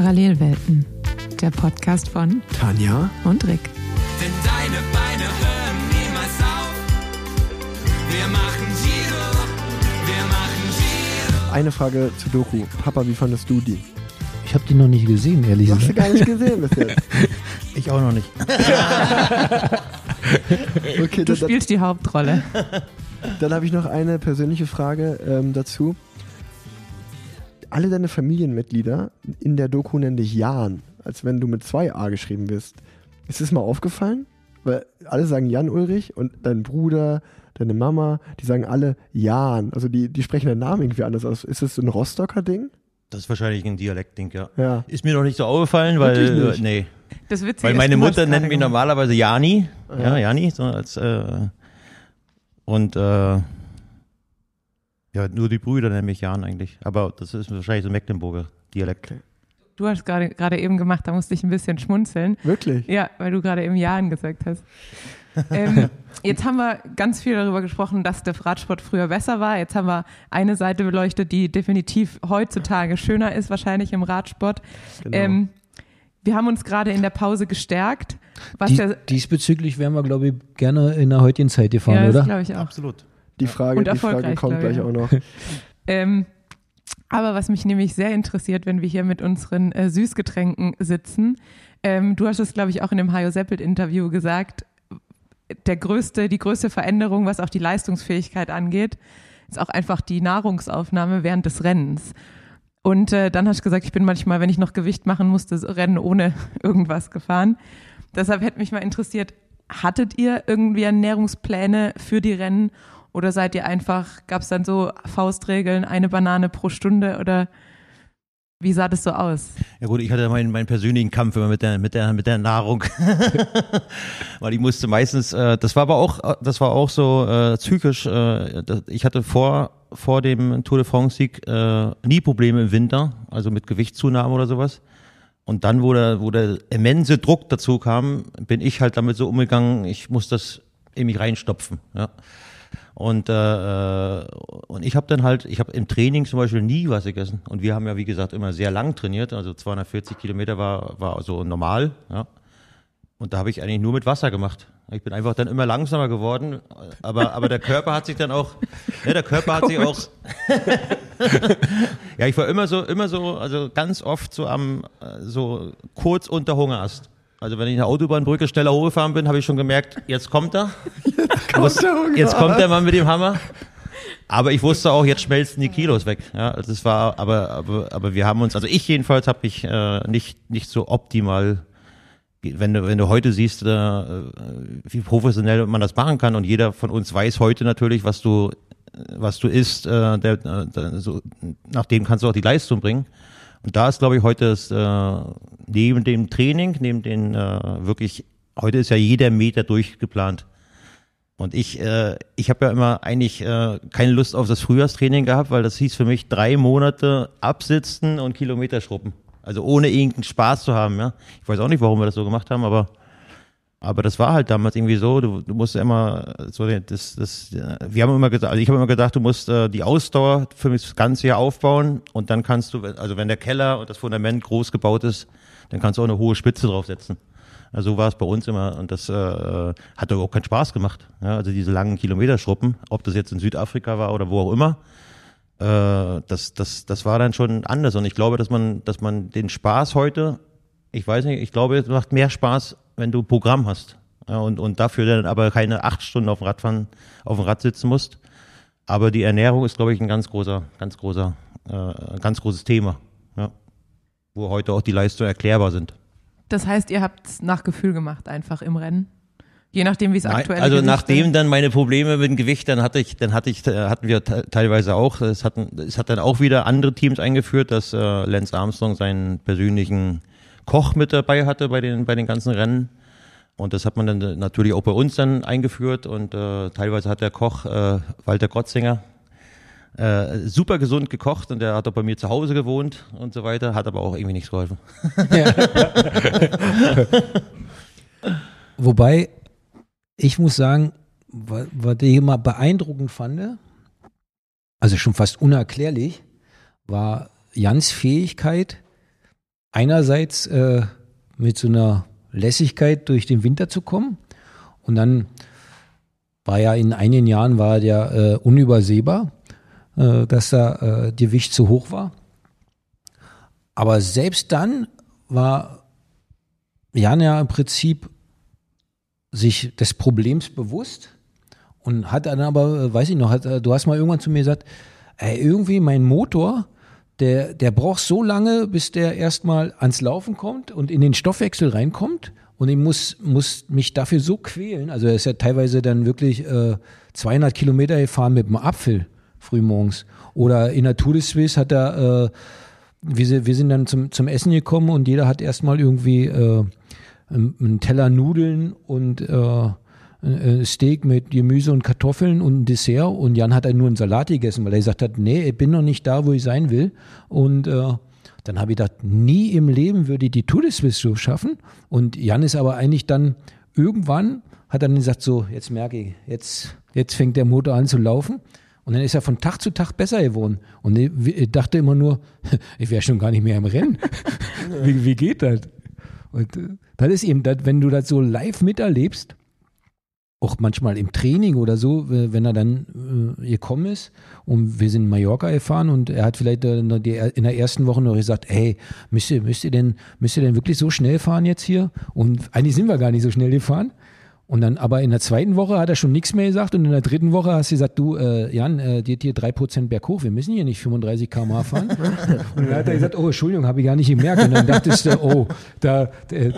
Parallelwelten, der Podcast von Tanja und Rick. Denn deine Beine hören niemals auf. Wir machen Giro, wir machen Giro. Eine Frage zu Doku. Papa, wie fandest du die? Ich habe die noch nicht gesehen, ehrlich Du hast sie gesagt. gar nicht gesehen bis jetzt. Ich auch noch nicht. Okay, Du dann, spielst die Hauptrolle. dann habe ich noch eine persönliche Frage ähm, dazu. Alle deine Familienmitglieder in der Doku nennen dich Jan, als wenn du mit zwei A geschrieben bist. Ist es mal aufgefallen? Weil alle sagen Jan Ulrich und dein Bruder, deine Mama, die sagen alle Jan. Also die, die sprechen den Namen irgendwie anders aus. Ist das so ein Rostocker Ding? Das ist wahrscheinlich ein Dialektding, ja. Ja. Ist mir noch nicht so aufgefallen, weil äh, nee, Das Witzige weil ist, meine hast Mutter nennt mich gemacht. normalerweise Jani, ja, Jani, so als äh, und äh, ja, nur die Brüder nennen mich Jan eigentlich, aber das ist wahrscheinlich so ein Mecklenburger Dialekt. Du hast gerade gerade eben gemacht, da musste ich ein bisschen schmunzeln. Wirklich? Ja, weil du gerade eben Jahren gesagt hast. ähm, jetzt haben wir ganz viel darüber gesprochen, dass der Radsport früher besser war. Jetzt haben wir eine Seite beleuchtet, die definitiv heutzutage schöner ist, wahrscheinlich im Radsport. Genau. Ähm, wir haben uns gerade in der Pause gestärkt. Was Dies, ja, diesbezüglich wären wir, glaube ich, gerne in der heutigen Zeit gefahren, ja, das oder? glaube ich auch. Absolut. Die Frage, die Frage kommt gleich auch noch. Ähm, aber was mich nämlich sehr interessiert, wenn wir hier mit unseren äh, Süßgetränken sitzen, ähm, du hast es, glaube ich, auch in dem Hajo Seppelt-Interview gesagt, der größte, die größte Veränderung, was auch die Leistungsfähigkeit angeht, ist auch einfach die Nahrungsaufnahme während des Rennens. Und äh, dann hast du gesagt, ich bin manchmal, wenn ich noch Gewicht machen musste, Rennen ohne irgendwas gefahren. Deshalb hätte mich mal interessiert, hattet ihr irgendwie Ernährungspläne für die Rennen oder seid ihr einfach, gab es dann so Faustregeln, eine Banane pro Stunde oder wie sah das so aus? Ja gut, ich hatte meinen, meinen persönlichen Kampf immer mit der, mit der, mit der Nahrung. Weil ich musste meistens, äh, das war aber auch, das war auch so äh, psychisch, äh, ich hatte vor, vor dem Tour de France-Sieg äh, nie Probleme im Winter, also mit Gewichtszunahme oder sowas. Und dann, wo der, wo der immense Druck dazu kam, bin ich halt damit so umgegangen, ich muss das in mich reinstopfen. Ja. Und, äh, äh, und ich habe dann halt, ich habe im Training zum Beispiel nie was gegessen. Und wir haben ja, wie gesagt, immer sehr lang trainiert. Also 240 Kilometer war, war so normal. Ja. Und da habe ich eigentlich nur mit Wasser gemacht. Ich bin einfach dann immer langsamer geworden. Aber, aber der Körper hat sich dann auch, ja, der Körper hat sich auch, ja, ich war immer so, immer so, also ganz oft so am, äh, so kurz unter Hungerast. Also wenn ich eine Autobahnbrücke schneller hochgefahren bin, habe ich schon gemerkt, jetzt kommt er. Muss- der Hunger. jetzt kommt der Mann mit dem Hammer. Aber ich wusste auch, jetzt schmelzen die Kilos weg. Ja, also es war, aber, aber, aber wir haben uns, also ich jedenfalls habe mich äh, nicht, nicht so optimal, wenn du, wenn du heute siehst, äh, wie professionell man das machen kann und jeder von uns weiß heute natürlich, was du, was du isst, äh, der, äh, der, so, nach dem kannst du auch die Leistung bringen. Und da ist, glaube ich, heute das, äh, neben dem Training, neben den äh, wirklich, heute ist ja jeder Meter durchgeplant. Und ich, äh, ich habe ja immer eigentlich äh, keine Lust auf das Frühjahrstraining gehabt, weil das hieß für mich drei Monate absitzen und Kilometer schruppen. Also ohne irgendeinen Spaß zu haben, ja. Ich weiß auch nicht, warum wir das so gemacht haben, aber aber das war halt damals irgendwie so, du, du musst immer so das, das, wir haben immer gesagt, also ich habe immer gedacht, du musst äh, die Ausdauer für das ganze Jahr aufbauen und dann kannst du, also wenn der Keller und das Fundament groß gebaut ist, dann kannst du auch eine hohe Spitze draufsetzen. Also so war es bei uns immer und das äh, hat doch auch keinen Spaß gemacht. Ja, also diese langen Kilometerschruppen, ob das jetzt in Südafrika war oder wo auch immer, äh, das, das, das war dann schon anders. Und ich glaube, dass man, dass man den Spaß heute, ich weiß nicht, ich glaube, es macht mehr Spaß, wenn du Programm hast. Ja, und, und dafür dann aber keine acht Stunden auf dem Radfahren, auf dem Rad sitzen musst. Aber die Ernährung ist, glaube ich, ein ganz großer, ganz großer, äh, ganz großes Thema. Ja. Wo heute auch die Leistungen erklärbar sind. Das heißt, ihr habt es nach Gefühl gemacht, einfach im Rennen? Je nachdem, wie es aktuell also nachdem dann meine Probleme mit dem Gewicht, dann hatte ich, dann hatte ich, äh, hatten wir te- teilweise auch, es hatten, es hat dann auch wieder andere Teams eingeführt, dass äh, Lance Armstrong seinen persönlichen Koch mit dabei hatte bei den, bei den ganzen Rennen. Und das hat man dann natürlich auch bei uns dann eingeführt und äh, teilweise hat der Koch äh, Walter Grotzinger äh, super gesund gekocht und der hat auch bei mir zu Hause gewohnt und so weiter, hat aber auch irgendwie nichts geholfen. Wobei, ich muss sagen, wa- was ich immer beeindruckend fand, also schon fast unerklärlich, war Jans Fähigkeit, einerseits äh, mit so einer Lässigkeit durch den Winter zu kommen und dann war ja in einigen Jahren war der äh, unübersehbar, äh, dass da äh, die Gewicht zu hoch war. Aber selbst dann war Jan ja im Prinzip sich des Problems bewusst und hat dann aber, äh, weiß ich noch, hat, äh, du hast mal irgendwann zu mir gesagt, ey, irgendwie mein Motor, der, der braucht so lange, bis der erstmal ans Laufen kommt und in den Stoffwechsel reinkommt. Und ich muss, muss mich dafür so quälen. Also er ist ja teilweise dann wirklich äh, 200 Kilometer gefahren mit einem Apfel frühmorgens. Oder in der Tour de Suisse hat er, äh, wir, wir sind dann zum, zum Essen gekommen und jeder hat erstmal irgendwie äh, einen Teller Nudeln und äh, ein Steak mit Gemüse und Kartoffeln und ein Dessert und Jan hat dann nur einen Salat gegessen, weil er gesagt hat, nee, ich bin noch nicht da, wo ich sein will. Und äh, dann habe ich gedacht, nie im Leben würde ich die Tour de Suisse so schaffen. Und Jan ist aber eigentlich dann irgendwann, hat dann gesagt, so, jetzt merke ich, jetzt, jetzt fängt der Motor an zu laufen. Und dann ist er von Tag zu Tag besser geworden. Und ich dachte immer nur, ich wäre schon gar nicht mehr im Rennen. wie, wie geht das? Und äh, das ist eben, das, wenn du das so live miterlebst, auch manchmal im Training oder so, wenn er dann äh, gekommen ist und wir sind in Mallorca gefahren und er hat vielleicht in der ersten Woche noch gesagt, hey, müsst ihr, müsst ihr denn, müsst ihr denn wirklich so schnell fahren jetzt hier? Und eigentlich sind wir gar nicht so schnell gefahren. Und dann, aber in der zweiten Woche hat er schon nichts mehr gesagt und in der dritten Woche hast du gesagt, du, äh, Jan, äh, dir hier drei Prozent berghoch, wir müssen hier nicht 35 km fahren. und dann hat er gesagt, oh, Entschuldigung, habe ich gar nicht gemerkt. Und dann dachtest du, oh, da, äh,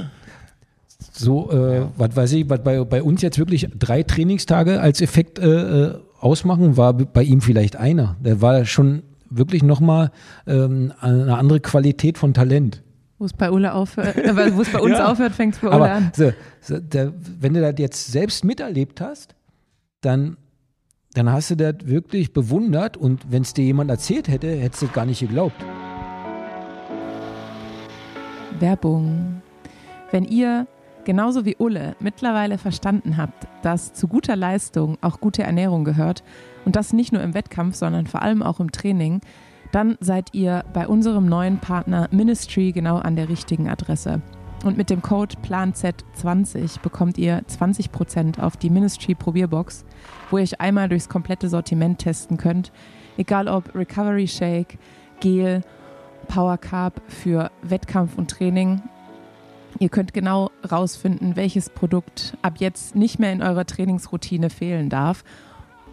so, äh, was weiß ich, was bei, bei uns jetzt wirklich drei Trainingstage als Effekt äh, äh ausmachen, war bei ihm vielleicht einer. Der war schon wirklich nochmal ähm, eine andere Qualität von Talent. Wo es bei Ulle aufhört, äh, wo es bei uns ja. aufhört, fängt es bei Ulle Aber an. So, so, der, wenn du das jetzt selbst miterlebt hast, dann, dann hast du das wirklich bewundert und wenn es dir jemand erzählt hätte, hättest du es gar nicht geglaubt. Werbung. Wenn ihr genauso wie Ulle mittlerweile verstanden habt, dass zu guter Leistung auch gute Ernährung gehört und das nicht nur im Wettkampf, sondern vor allem auch im Training, dann seid ihr bei unserem neuen Partner Ministry genau an der richtigen Adresse. Und mit dem Code PLANZ20 bekommt ihr 20% auf die Ministry Probierbox, wo ihr euch einmal durchs komplette Sortiment testen könnt, egal ob Recovery Shake, Gel, Power Carb für Wettkampf und Training Ihr könnt genau rausfinden, welches Produkt ab jetzt nicht mehr in eurer Trainingsroutine fehlen darf.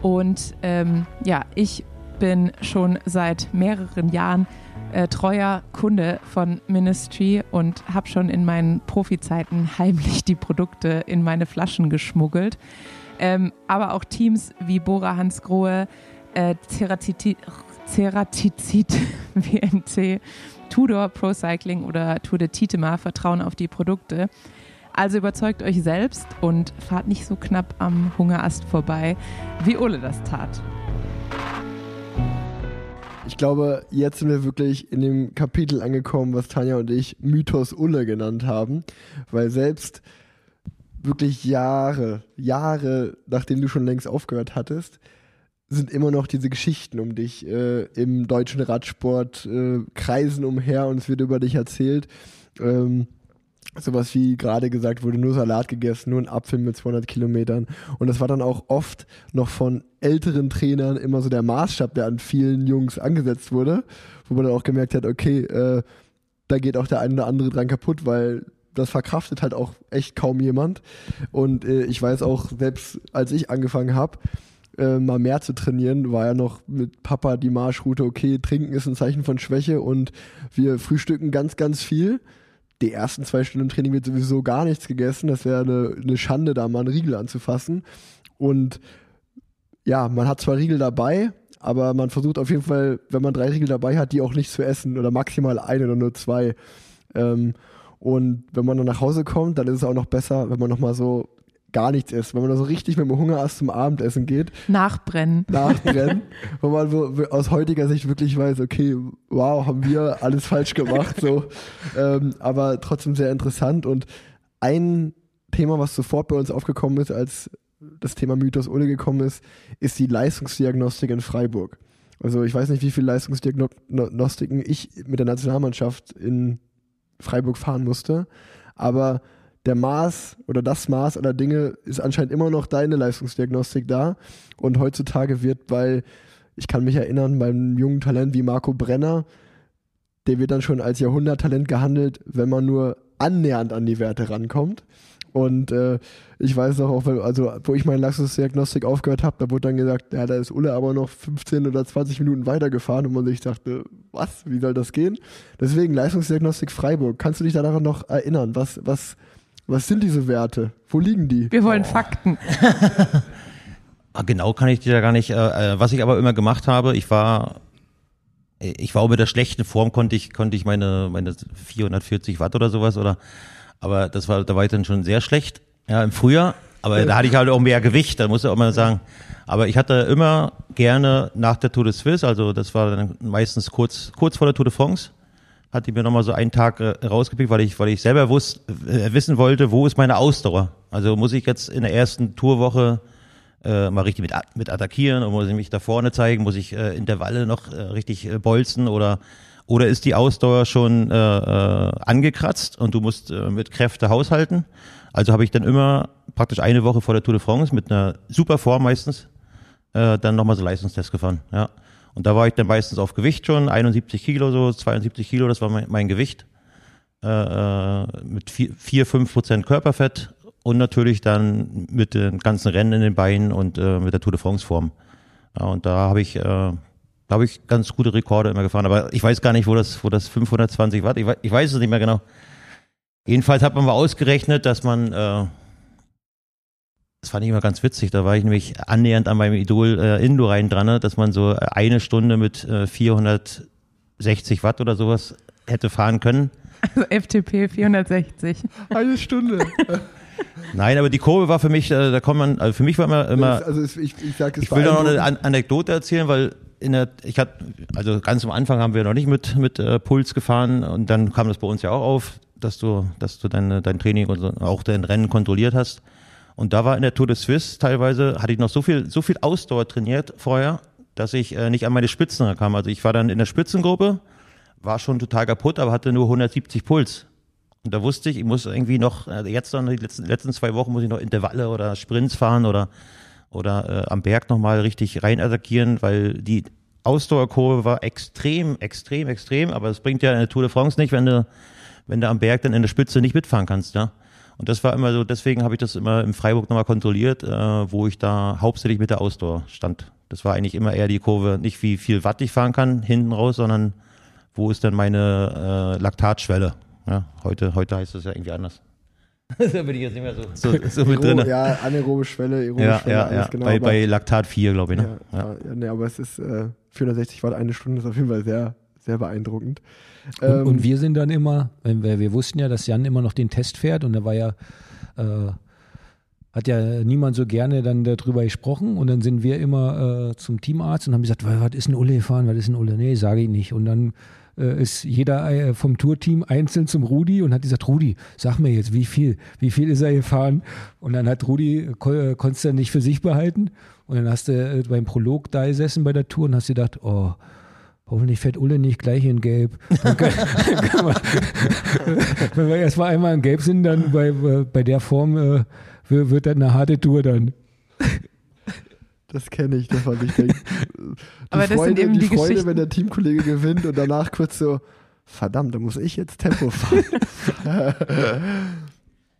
Und ähm, ja, ich bin schon seit mehreren Jahren äh, treuer Kunde von Ministry und habe schon in meinen Profizeiten heimlich die Produkte in meine Flaschen geschmuggelt. Ähm, aber auch Teams wie Bora Hansgrohe, äh, Ceratizid, Ceratizid Tudor Pro Cycling oder Tour de Titema vertrauen auf die Produkte. Also überzeugt euch selbst und fahrt nicht so knapp am Hungerast vorbei, wie Ole das tat. Ich glaube, jetzt sind wir wirklich in dem Kapitel angekommen, was Tanja und ich Mythos Ulle genannt haben, weil selbst wirklich Jahre, Jahre, nachdem du schon längst aufgehört hattest, sind immer noch diese Geschichten um dich äh, im deutschen Radsport, äh, kreisen umher und es wird über dich erzählt. Ähm, sowas wie gerade gesagt wurde, nur Salat gegessen, nur ein Apfel mit 200 Kilometern. Und das war dann auch oft noch von älteren Trainern immer so der Maßstab, der an vielen Jungs angesetzt wurde, wo man dann auch gemerkt hat, okay, äh, da geht auch der eine oder andere dran kaputt, weil das verkraftet halt auch echt kaum jemand. Und äh, ich weiß auch, selbst als ich angefangen habe, äh, mal mehr zu trainieren, war ja noch mit Papa die Marschroute, okay, trinken ist ein Zeichen von Schwäche und wir frühstücken ganz, ganz viel. Die ersten zwei Stunden Training wird sowieso gar nichts gegessen. Das wäre eine, eine Schande, da mal einen Riegel anzufassen. Und ja, man hat zwar Riegel dabei, aber man versucht auf jeden Fall, wenn man drei Riegel dabei hat, die auch nicht zu essen oder maximal eine oder nur zwei. Ähm, und wenn man dann nach Hause kommt, dann ist es auch noch besser, wenn man nochmal so gar nichts isst. Wenn man da so richtig mit dem Hungerast zum Abendessen geht. Nachbrennen. Nachbrennen. wo man wo, aus heutiger Sicht wirklich weiß, okay, wow, haben wir alles falsch gemacht. so. Ähm, aber trotzdem sehr interessant. Und ein Thema, was sofort bei uns aufgekommen ist, als das Thema Mythos Ulle gekommen ist, ist die Leistungsdiagnostik in Freiburg. Also ich weiß nicht, wie viele Leistungsdiagnostiken ich mit der Nationalmannschaft in Freiburg fahren musste. Aber der Maß oder das Maß aller Dinge ist anscheinend immer noch deine Leistungsdiagnostik da. Und heutzutage wird bei, ich kann mich erinnern, beim jungen Talent wie Marco Brenner, der wird dann schon als Jahrhunderttalent gehandelt, wenn man nur annähernd an die Werte rankommt. Und äh, ich weiß noch auch, also wo ich meine Leistungsdiagnostik aufgehört habe, da wurde dann gesagt, ja, da ist Ulle aber noch 15 oder 20 Minuten weitergefahren und man sich dachte, was, wie soll das gehen? Deswegen Leistungsdiagnostik Freiburg. Kannst du dich daran noch erinnern? Was, was, was sind diese Werte? Wo liegen die? Wir wollen Fakten. Ah, Genau kann ich dir da gar nicht. Äh, äh, was ich aber immer gemacht habe, ich war, ich war auch mit der schlechten Form konnte ich konnte ich meine meine 440 Watt oder sowas oder, aber das war da war ich dann schon sehr schlecht. Ja im Frühjahr, aber da hatte ich halt auch mehr Gewicht. Da muss ich auch mal sagen. Aber ich hatte immer gerne nach der Tour de Suisse, also das war dann meistens kurz kurz vor der Tour de France, hatte ich mir nochmal so einen Tag äh, rausgepickt, weil ich, weil ich selber wusst, äh, wissen wollte, wo ist meine Ausdauer. Also muss ich jetzt in der ersten Tourwoche äh, mal richtig mit, mit attackieren und muss ich mich da vorne zeigen, muss ich äh, Intervalle noch äh, richtig äh, bolzen oder oder ist die Ausdauer schon äh, äh, angekratzt und du musst äh, mit Kräfte haushalten. Also habe ich dann immer praktisch eine Woche vor der Tour de France mit einer super Form meistens äh, dann nochmal so Leistungstest gefahren. Ja. Und da war ich dann meistens auf Gewicht schon, 71 Kilo, so 72 Kilo, das war mein, mein Gewicht. Äh, äh, mit 4, 4, 5 Prozent Körperfett und natürlich dann mit den ganzen Rennen in den Beinen und äh, mit der Tour de France Form. Ja, und da habe ich, äh, da ich ganz gute Rekorde immer gefahren. Aber ich weiß gar nicht, wo das, wo das 520 Watt, ich, ich weiß es nicht mehr genau. Jedenfalls hat man mal ausgerechnet, dass man, äh, das fand ich immer ganz witzig, da war ich nämlich annähernd an meinem Idol äh, Indurain dran, ne, dass man so eine Stunde mit äh, 460 Watt oder sowas hätte fahren können. Also FTP 460. Eine Stunde. Nein, aber die Kurve war für mich, äh, da kommt man, also für mich war immer, immer also es, ich, ich sag, es ich will da noch eine. An Anekdote erzählen, weil in der, ich hatte, also ganz am Anfang haben wir noch nicht mit, mit äh, Puls gefahren und dann kam das bei uns ja auch auf, dass du, dass du deine, dein Training und so, auch dein Rennen kontrolliert hast. Und da war in der Tour de Suisse teilweise, hatte ich noch so viel, so viel Ausdauer trainiert vorher, dass ich äh, nicht an meine Spitzen kam. Also ich war dann in der Spitzengruppe, war schon total kaputt, aber hatte nur 170 Puls. Und da wusste ich, ich muss irgendwie noch, äh, jetzt dann die letzten, letzten zwei Wochen muss ich noch Intervalle oder Sprints fahren oder, oder äh, am Berg nochmal richtig rein attackieren, weil die Ausdauerkurve war extrem, extrem, extrem, aber es bringt ja in der Tour de France nicht, wenn du, wenn du am Berg dann in der Spitze nicht mitfahren kannst, ja. Und das war immer so, deswegen habe ich das immer im Freiburg nochmal kontrolliert, äh, wo ich da hauptsächlich mit der Ausdauer stand. Das war eigentlich immer eher die Kurve, nicht wie viel Watt ich fahren kann hinten raus, sondern wo ist denn meine äh, Laktatschwelle? Ja, heute, heute heißt das ja irgendwie anders. da bin ich jetzt nicht mehr so, so, so mit drin. Ja, anaerobe Schwelle, aerobe Ja, Schwelle, ja, alles ja. genau. bei, aber- bei Laktat 4, glaube ich, ne? Ja, ja. ja, nee, aber es ist äh, 460 Watt eine Stunde ist auf jeden Fall sehr, sehr beeindruckend. Und, Ähm, und wir sind dann immer, wir, wir wussten ja, dass Jan immer noch den Test fährt und da war ja, äh, hat ja niemand so gerne dann darüber gesprochen und dann sind wir immer äh, zum Teamarzt und haben gesagt, was ist ein Ulle gefahren, was ist ein Ulle? Nee, sage ich nicht. Und dann äh, ist jeder äh, vom Tourteam einzeln zum Rudi und hat gesagt, Rudi, sag mir jetzt, wie viel? Wie viel ist er gefahren? Und dann hat Rudi, äh, ko konntest du nicht für sich behalten und dann hast du beim Prolog da gesessen bei der Tour und hast gedacht, oh, Hoffentlich fährt Ulle nicht gleich in Gelb. Dann kann, kann man, wenn wir erstmal einmal in Gelb sind, dann bei, bei der Form äh, wird das eine harte Tour dann. das kenne ich, das fand ich denk, die Aber das sind Freude, eben die die Freude, wenn der Teamkollege gewinnt und danach kurz so, verdammt, da muss ich jetzt Tempo fahren.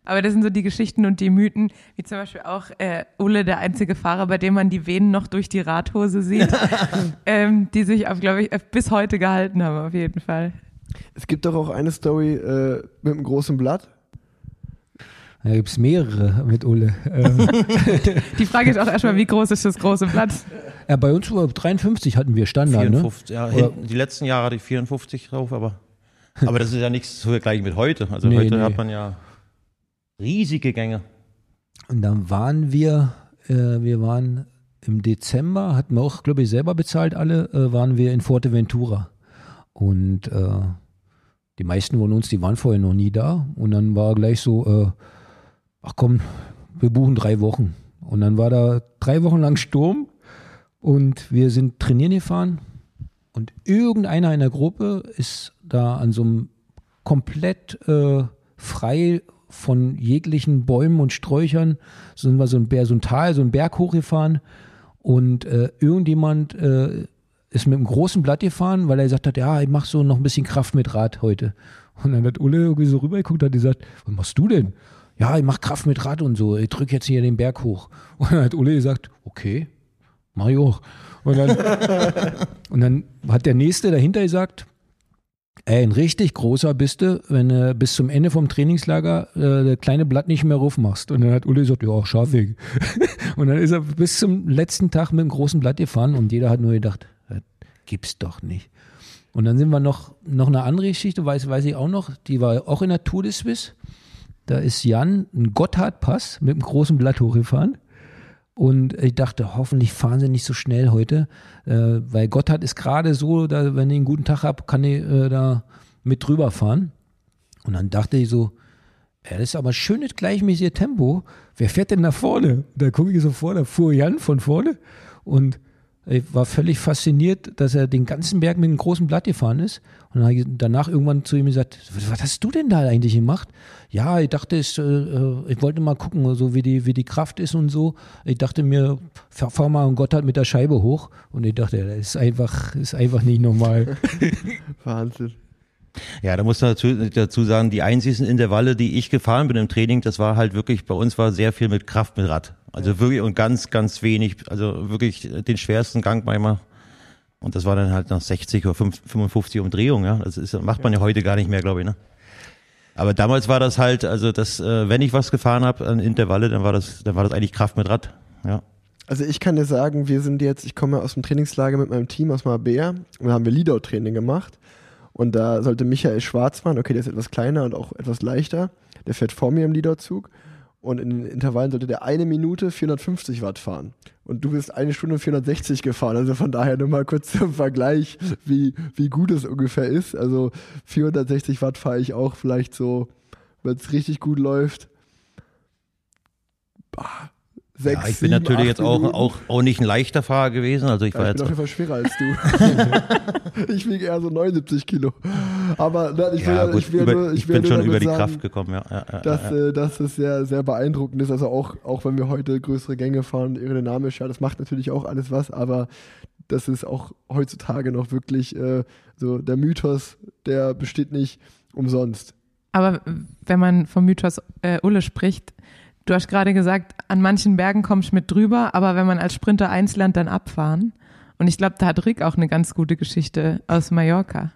Aber das sind so die Geschichten und die Mythen, wie zum Beispiel auch äh, Ulle, der einzige Fahrer, bei dem man die Venen noch durch die Radhose sieht, ähm, die sich, glaube ich, äh, bis heute gehalten haben, auf jeden Fall. es gibt doch auch eine Story äh, mit einem großen Blatt. Da gibt es mehrere mit Ulle. Ähm, Die Frage ist auch erstmal, wie groß ist das große Blatt? ja, bei uns war 53 hatten wir Standard, ne? 54, ja, hinten, die letzten Jahre hatte ich 54 drauf, aber, aber das ist ja nichts zu vergleichen mit heute. Also Nee, heute nee. hat man ja riesige Gänge. Und dann waren wir, äh, wir waren im Dezember, hatten wir auch, glaube ich, selber bezahlt alle, äh, waren wir in Forteventura. Und äh, die meisten von uns, die waren vorher noch nie da. Und dann war gleich so, äh, ach komm, wir buchen drei Wochen. Und dann war da drei Wochen lang Sturm und wir sind trainieren gefahren. Und irgendeiner in der Gruppe ist da an so einem komplett äh, frei von jeglichen Bäumen und Sträuchern. So sind wir so ein, Berg, so ein Tal, so ein Berg hochgefahren und äh, irgendjemand äh, ist mit einem großen Blatt gefahren, weil er gesagt hat, ja, ich mache so noch ein bisschen Kraft mit Rad heute. Und dann hat Ulle irgendwie so rübergeguckt und hat gesagt, was machst du denn? Ja, ich mache Kraft mit Rad und so. Ich drücke jetzt hier den Berg hoch. Und dann hat Ulle gesagt, okay, mach ich auch. Und dann, und dann hat der Nächste dahinter gesagt, ey, ein richtig großer bist du, wenn du bis zum Ende vom Trainingslager äh, das kleine Blatt nicht mehr raufmachst. Und dann hat Uli gesagt, ja, schaff ich. und dann ist er bis zum letzten Tag mit dem großen Blatt gefahren und jeder hat nur gedacht, das gibt's doch nicht. Und dann sind wir noch, noch eine andere Geschichte, weiß, weiß ich auch noch, die war auch in der Tour de Suisse. Da ist Jan einen Gotthardpass mit einem großen Blatt hochgefahren. Und ich dachte, hoffentlich fahren sie nicht so schnell heute, äh, weil Gotthard ist gerade so, da, wenn ich einen guten Tag habe, kann ich äh, da mit drüber fahren. Und dann dachte ich so, ja, das ist aber schönes gleichmäßige Tempo. Wer fährt denn da vorne? Da gucke ich so vor, da fuhr Jan von vorne und ich war völlig fasziniert, dass er den ganzen Berg mit einem großen Blatt gefahren ist. Und dann habe ich danach irgendwann zu ihm gesagt, was hast du denn da eigentlich gemacht? Ja, ich dachte, ich, äh, ich wollte mal gucken, so wie die, wie die Kraft ist und so. Ich dachte mir, fahr, fahr mal und Gott hat mit der Scheibe hoch. Und ich dachte, das ist einfach, ist einfach nicht normal. Wahnsinn. Ja, da muss man dazu, dazu sagen, die einzigen Intervalle, die ich gefahren bin im Training, das war halt wirklich, bei uns war sehr viel mit Kraft mit Rad. Also wirklich und ganz, ganz wenig, also wirklich den schwersten Gang manchmal. Und das war dann halt nach 60 oder 55 Umdrehungen, ja. Das ist, macht man ja heute gar nicht mehr, glaube ich, ne? Aber damals war das halt, also das, äh, wenn ich was gefahren habe an Intervalle, dann war das, dann war das eigentlich Kraft mit Rad. Ja. Also ich kann dir sagen, wir sind jetzt, ich komme aus dem Trainingslager mit meinem Team aus Marbella und da haben wir Leadout-Training gemacht. Und da sollte Michael Schwarz fahren, okay, der ist etwas kleiner und auch etwas leichter. Der fährt vor mir im Leadout-Zug. Und in den Intervallen sollte der eine Minute 450 Watt fahren. Und du bist eine Stunde 460 gefahren. Also von daher nur mal kurz zum Vergleich, wie, wie gut es ungefähr ist. Also 460 Watt fahre ich auch vielleicht so, wenn es richtig gut läuft. Bah, sechs, ja, ich sieben, bin natürlich jetzt auch, auch, auch nicht ein leichter Fahrer gewesen. Also ich Ja, war ich bin jetzt auf jeden Fall schwerer als du. ich wiege eher so 79 Kilo. Aber nein, ich will, ja, gut, ich will über, nur, ich ich bin nur schon über die sagen, Kraft gekommen, ja. ja, ja, dass, ja. äh, dass es sehr, sehr beeindruckend ist. Also auch, auch wenn wir heute größere Gänge fahren, aerodynamisch, ja, das macht natürlich auch alles was, aber das ist auch heutzutage noch wirklich äh, so der Mythos, der besteht nicht umsonst. Aber wenn man vom Mythos äh, Ulle spricht, du hast gerade gesagt, an manchen Bergen kommst du mit drüber, aber wenn man als Sprinter eins lernt, dann abfahren. Und ich glaube, da hat Rick auch eine ganz gute Geschichte aus Mallorca.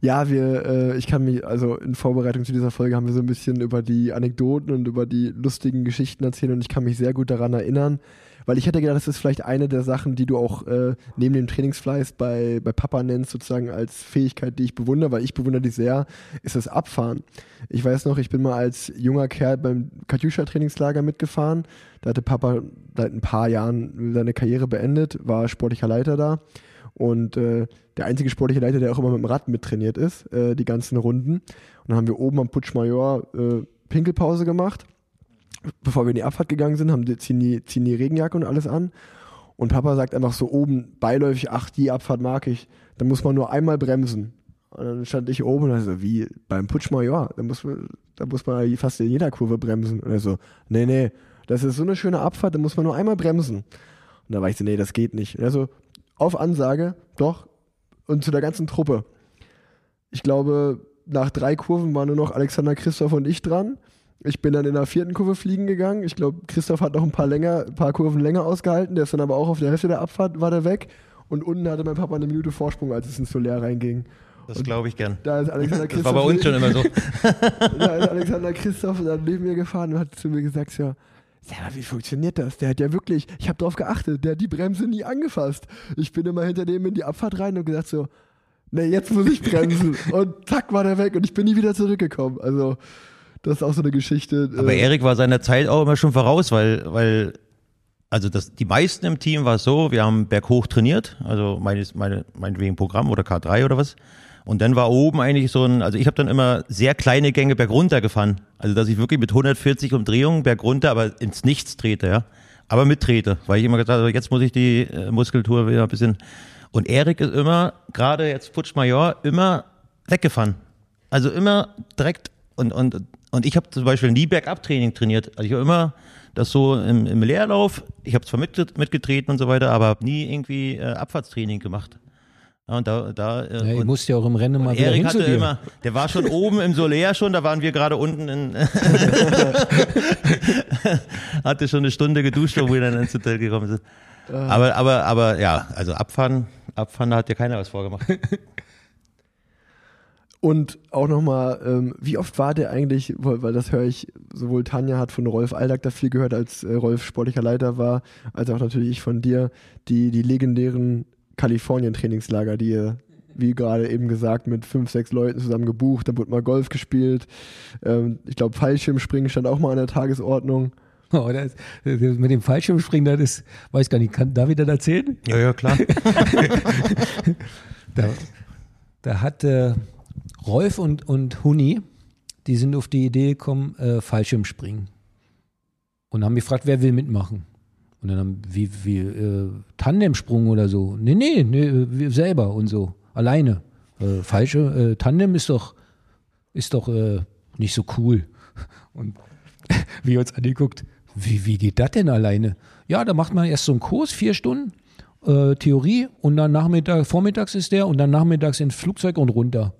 Ja, wir, äh, ich kann mich, also in Vorbereitung zu dieser Folge haben wir so ein bisschen über die Anekdoten und über die lustigen Geschichten erzählt und ich kann mich sehr gut daran erinnern, weil ich hätte gedacht, das ist vielleicht eine der Sachen, die du auch äh, neben dem Trainingsfleiß bei, bei Papa nennst, sozusagen als Fähigkeit, die ich bewundere, weil ich bewundere die sehr, ist das Abfahren. Ich weiß noch, ich bin mal als junger Kerl beim Katjuscha-Trainingslager mitgefahren. Da hatte Papa seit ein paar Jahren seine Karriere beendet, war sportlicher Leiter da. Und äh, der einzige sportliche Leiter, der auch immer mit dem Rad mittrainiert ist, äh, die ganzen Runden. Und dann haben wir oben am Putsch Major äh, Pinkelpause gemacht. Bevor wir in die Abfahrt gegangen sind, haben die, ziehen, die, ziehen die Regenjacke und alles an. Und Papa sagt einfach so oben beiläufig, ach, die Abfahrt mag ich. Da muss man nur einmal bremsen. Und dann stand ich oben und so, wie beim Putsch Major, da muss man, da muss man fast in jeder Kurve bremsen. Und er so, nee, nee, das ist so eine schöne Abfahrt, da muss man nur einmal bremsen. Und da war ich so, nee, das geht nicht. Und er so, auf Ansage, doch. Und zu der ganzen Truppe. Ich glaube, nach drei Kurven waren nur noch Alexander Christoph und ich dran. Ich bin dann in der vierten Kurve fliegen gegangen. Ich glaube, Christoph hat noch ein paar, länger, ein paar Kurven länger ausgehalten. Der ist dann aber auch auf der Hälfte der Abfahrt, war der weg. Und unten hatte mein Papa eine Minute Vorsprung, als es ins Solar reinging. Das glaube ich gern. Da ist Alexander Das Christoph, war bei uns schon immer so. da ist Alexander Christoph dann neben mir gefahren und hat zu mir gesagt, ja, Sag mal, wie funktioniert das? Der hat ja wirklich, ich habe darauf geachtet, der hat die Bremse nie angefasst. Ich bin immer hinter dem in die Abfahrt rein und gesagt so, nee, jetzt muss ich bremsen. und zack, war der weg und ich bin nie wieder zurückgekommen. Also, das ist auch so eine Geschichte. Aber äh, Erik war seiner Zeit auch immer schon voraus, weil, weil also das, die meisten im Team war es so, wir haben berghoch trainiert, also meines, meine, meinetwegen Programm oder K3 oder was. Und dann war oben eigentlich so ein, also ich habe dann immer sehr kleine Gänge bergunter gefahren. Also dass ich wirklich mit 140 Umdrehungen bergunter, aber ins Nichts trete, ja. Aber mittrete, weil ich immer gesagt habe, jetzt muss ich die äh, Muskulatur wieder ein bisschen. Und Erik ist immer, gerade jetzt Putsch Major, immer weggefahren. also immer direkt und, und, und ich habe zum Beispiel nie Bergab-Training trainiert. Also ich habe immer das so im, im Leerlauf, ich habe zwar mit, mitgetreten und so weiter, aber habe nie irgendwie äh, Abfahrtstraining gemacht. Ja, und da, da, äh, Ja, ihr musst ja auch im Rennen mal wieder Erik hatte immer, der war schon oben im Soler schon, da waren wir gerade unten in, hatte schon eine Stunde geduscht, wo wir dann ins Hotel gekommen sind. Aber, aber, aber ja, also abfahren, abfahren, da hat dir keiner was vorgemacht. Und auch nochmal, ähm, wie oft war der eigentlich, weil, weil das höre ich, sowohl Tanja hat von Rolf Aldag da viel gehört, als äh, Rolf sportlicher Leiter war, als auch natürlich ich von dir, die, die legendären Kalifornien-Trainingslager, die ihr, wie gerade eben gesagt, mit fünf, sechs Leuten zusammen gebucht, dann wurde mal Golf gespielt. Ähm, ich glaube, Fallschirmspringen stand auch mal an der Tagesordnung. Oh, das, das, mit dem Fallschirmspringen, das ist, weiß gar nicht, kann David das erzählen? Ja, ja, klar. Da, da hat äh, Rolf und, und Huni, die sind auf die Idee gekommen, äh, Fallschirmspringen. Und haben gefragt, wer will mitmachen. Und dann haben wie, wie äh, Tandemsprung oder so. Nee, nee, nee, wir selber und so. Alleine. Äh, Fallschirm, äh, Tandem ist doch, ist doch äh, nicht so cool. Und wir uns angeguckt, wie, wie geht das denn alleine? Ja, da macht man erst so einen Kurs, vier Stunden, äh, Theorie, und dann Nachmittag, vormittags ist der und dann nachmittags ins Flugzeug und runter.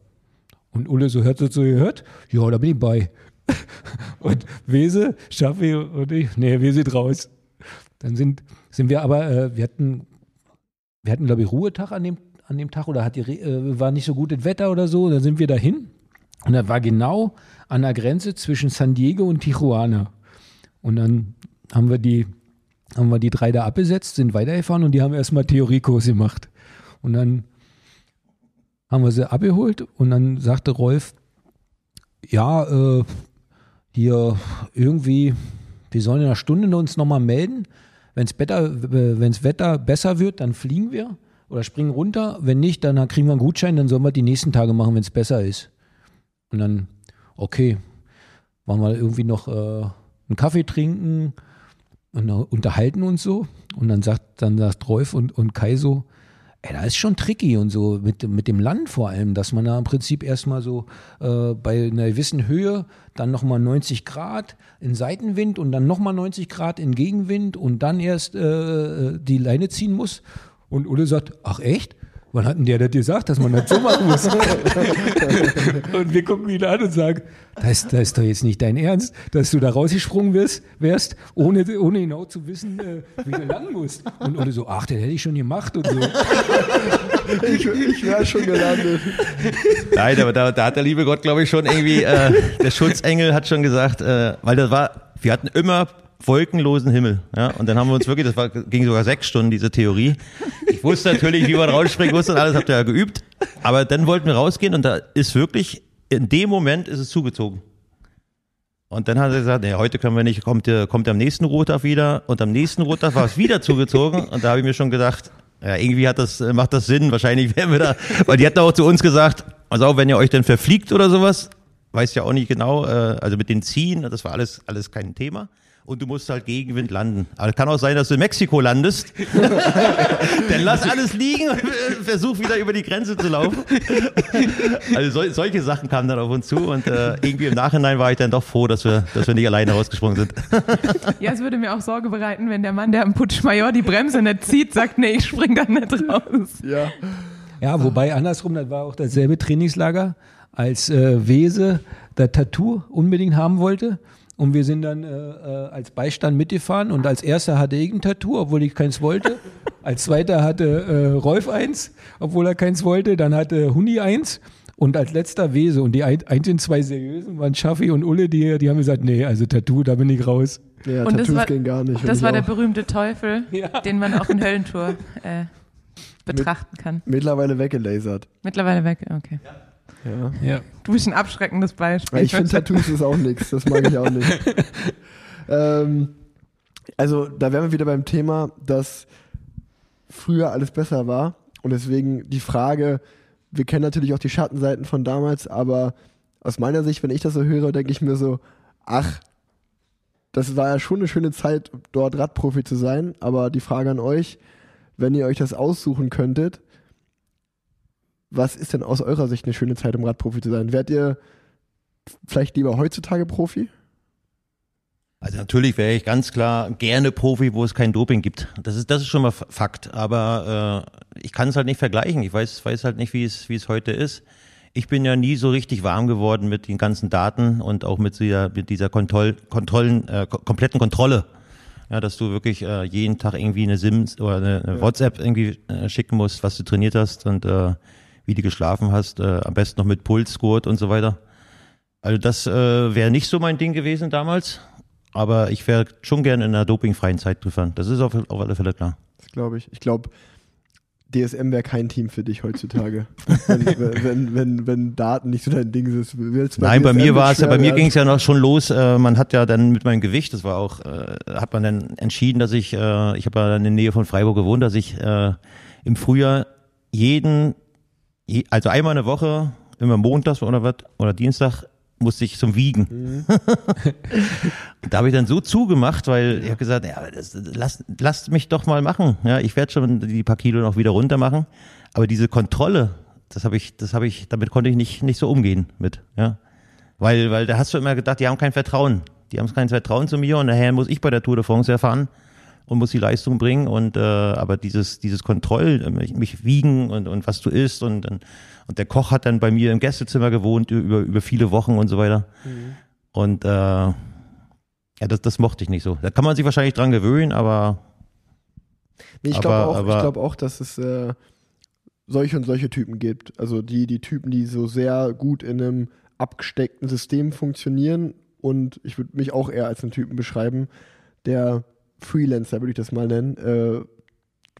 Und Ulle so hört so gehört, ja, da bin ich bei. und Wese, Schaffi und ich, nee, sind raus. Dann sind, sind wir aber, äh, wir hatten, wir hatten, glaube ich, Ruhetag an dem, an dem Tag oder hat die, äh, war nicht so gutes Wetter oder so. Dann sind wir dahin und da war genau an der Grenze zwischen San Diego und Tijuana. Und dann haben wir die, haben wir die drei da abgesetzt, sind weitergefahren und die haben erstmal Theoriekurs gemacht. Und dann haben wir sie abgeholt und dann sagte Rolf, ja, äh, hier irgendwie, wir sollen in einer Stunde uns nochmal melden. Wenn das Wetter besser wird, dann fliegen wir oder springen runter. Wenn nicht, dann kriegen wir einen Gutschein, dann sollen wir die nächsten Tage machen, wenn es besser ist. Und dann, okay, waren wir irgendwie noch äh, einen Kaffee trinken und äh, unterhalten uns so. Und dann sagt, dann sagt Rolf und, und Kai so, ey, da ist schon tricky und so mit, mit dem Land vor allem, dass man da im Prinzip erstmal so äh, bei einer gewissen Höhe dann nochmal 90 Grad in Seitenwind und dann nochmal 90 Grad in Gegenwind und dann erst äh, die Leine ziehen muss. Und Ulle sagt, ach echt? Wann hat denn der das gesagt, dass man das so machen muss? und wir gucken ihn an und sagen, das, ist- das ist doch jetzt nicht dein Ernst, dass du da rausgesprungen wirst, wärst, ohne, ohne genau zu wissen, äh, wie du lang musst. Und Ulle so, ach, das hätte ich schon gemacht und so. Ich, ich wäre schon gelandet. Nein, aber da, da hat der liebe Gott, glaube ich, schon irgendwie, äh, der Schutzengel hat schon gesagt, äh, weil das war, wir hatten immer wolkenlosen Himmel. Ja? Und dann haben wir uns wirklich, das war, ging sogar sechs Stunden, diese Theorie. Ich wusste natürlich, wie man rausspringen muss und alles, habt ihr ja geübt. Aber dann wollten wir rausgehen und da ist wirklich, in dem Moment ist es zugezogen. Und dann hat er gesagt, nee, heute können wir nicht, kommt, kommt am nächsten Rohtag wieder. Und am nächsten Rohtag war es wieder zugezogen. Und da habe ich mir schon gedacht, ja, irgendwie hat das, macht das Sinn. Wahrscheinlich wären wir da, weil die hatten auch zu uns gesagt, also auch wenn ihr euch dann verfliegt oder sowas, weiß ja auch nicht genau, äh, also mit den Ziehen, das war alles, alles kein Thema. Und du musst halt Gegenwind landen. Aber kann auch sein, dass du in Mexiko landest. Dann lass alles liegen und äh, versuch wieder über die Grenze zu laufen. Also sol solche Sachen kamen dann auf uns zu und äh, irgendwie im Nachhinein war ich dann doch froh, dass wir, dass wir nicht alleine rausgesprungen sind. Ja, es würde mir auch Sorge bereiten, wenn der Mann, der am Putschmajor die Bremse nicht zieht, sagt, nee, ich spring da nicht raus. Ja. Ja, wobei andersrum, das war auch dasselbe Trainingslager, als äh, Wese das Tattoo unbedingt haben wollte. Und wir sind dann äh, äh, als Beistand mitgefahren und als erster hatte ich ein Tattoo, obwohl ich keins wollte. Als zweiter hatte äh, Rolf eins, obwohl er keins wollte. Dann hatte Huni eins und als letzter Wese. Und die ein, einzigen zwei seriösen waren Schaffi und Ulle, die, die haben gesagt, nee, also Tattoo, da bin ich raus. Ja, Und das Tattoos war- gehen gar nicht. Das war ich der auch. berühmte Teufel, Ja. den man auch in Höllentour äh, betrachten kann. Mittlerweile weggelasert. Mittlerweile weg, okay. Ja. Ja. Du bist ein abschreckendes Beispiel. Ich finde Tattoos ist auch nichts, das mag ich auch nicht. ähm, also da wären wir wieder beim Thema, dass früher alles besser war und deswegen die Frage, wir kennen natürlich auch die Schattenseiten von damals, aber aus meiner Sicht, wenn ich das so höre, denke ich mir so, ach, das war ja schon eine schöne Zeit, dort Radprofi zu sein, aber die Frage an euch, wenn ihr euch das aussuchen könntet, was ist denn aus eurer Sicht eine schöne Zeit, um Radprofi zu sein? Wärt ihr vielleicht lieber heutzutage Profi? Also natürlich wäre ich ganz klar gerne Profi, wo es kein Doping gibt. Das ist, das ist schon mal Fakt. Aber äh, ich kann es halt nicht vergleichen. Ich weiß, weiß halt nicht, wie es, wie es heute ist. Ich bin ja nie so richtig warm geworden mit den ganzen Daten und auch mit dieser, mit dieser Kontroll, Kontrollen, äh, ko- kompletten Kontrolle. Ja, dass du wirklich äh, jeden Tag irgendwie eine Sims oder eine, eine WhatsApp irgendwie äh, schicken musst, was du trainiert hast und äh, wie du geschlafen hast, äh, am besten noch mit Pulsgurt und so weiter. Also das äh, wäre nicht so mein Ding gewesen damals, aber ich wäre schon gerne in einer dopingfreien Zeit gefahren. Das ist auf, auf alle Fälle klar. Das glaube ich. Ich glaube, DSM wäre kein Team für dich heutzutage. wenn, wenn, wenn, wenn Daten nicht so dein Ding sind. Willst du Nein, bei DSM mir war es ja, bei mir ging es ja noch schon los. Äh, man hat ja dann mit meinem Gewicht, das war auch, äh, hat man dann entschieden, dass ich, äh, ich habe ja dann in der Nähe von Freiburg gewohnt, dass ich äh, im Frühjahr jeden, je, also einmal in der Woche, immer montags oder was oder Dienstag musste ich zum Wiegen. da habe ich dann so zugemacht, weil ich habe gesagt, ja, das, lasst, lasst mich doch mal machen. Ja, ich werde schon die paar Kilo noch wieder runter machen. Aber diese Kontrolle, das habe ich, das habe ich, damit konnte ich nicht, nicht so umgehen mit, ja. Weil, weil da hast du immer gedacht, die haben kein Vertrauen. Die haben kein Vertrauen zu mir und daher muss ich bei der Tour de France erfahren und muss die Leistung bringen und äh, aber dieses dieses Kontroll äh, mich, mich wiegen und und was du isst und und und der Koch hat dann bei mir im Gästezimmer gewohnt über über viele Wochen und so weiter und äh, ja das das mochte ich nicht so da kann man sich wahrscheinlich dran gewöhnen aber Nee, ich glaube auch, ich aber- glaub auch, dass es äh, solche und solche Typen gibt. Also die, die Typen, die so sehr gut in einem abgesteckten System funktionieren. Und ich würde mich auch eher als einen Typen beschreiben, der Freelancer, würde ich das mal nennen. Äh,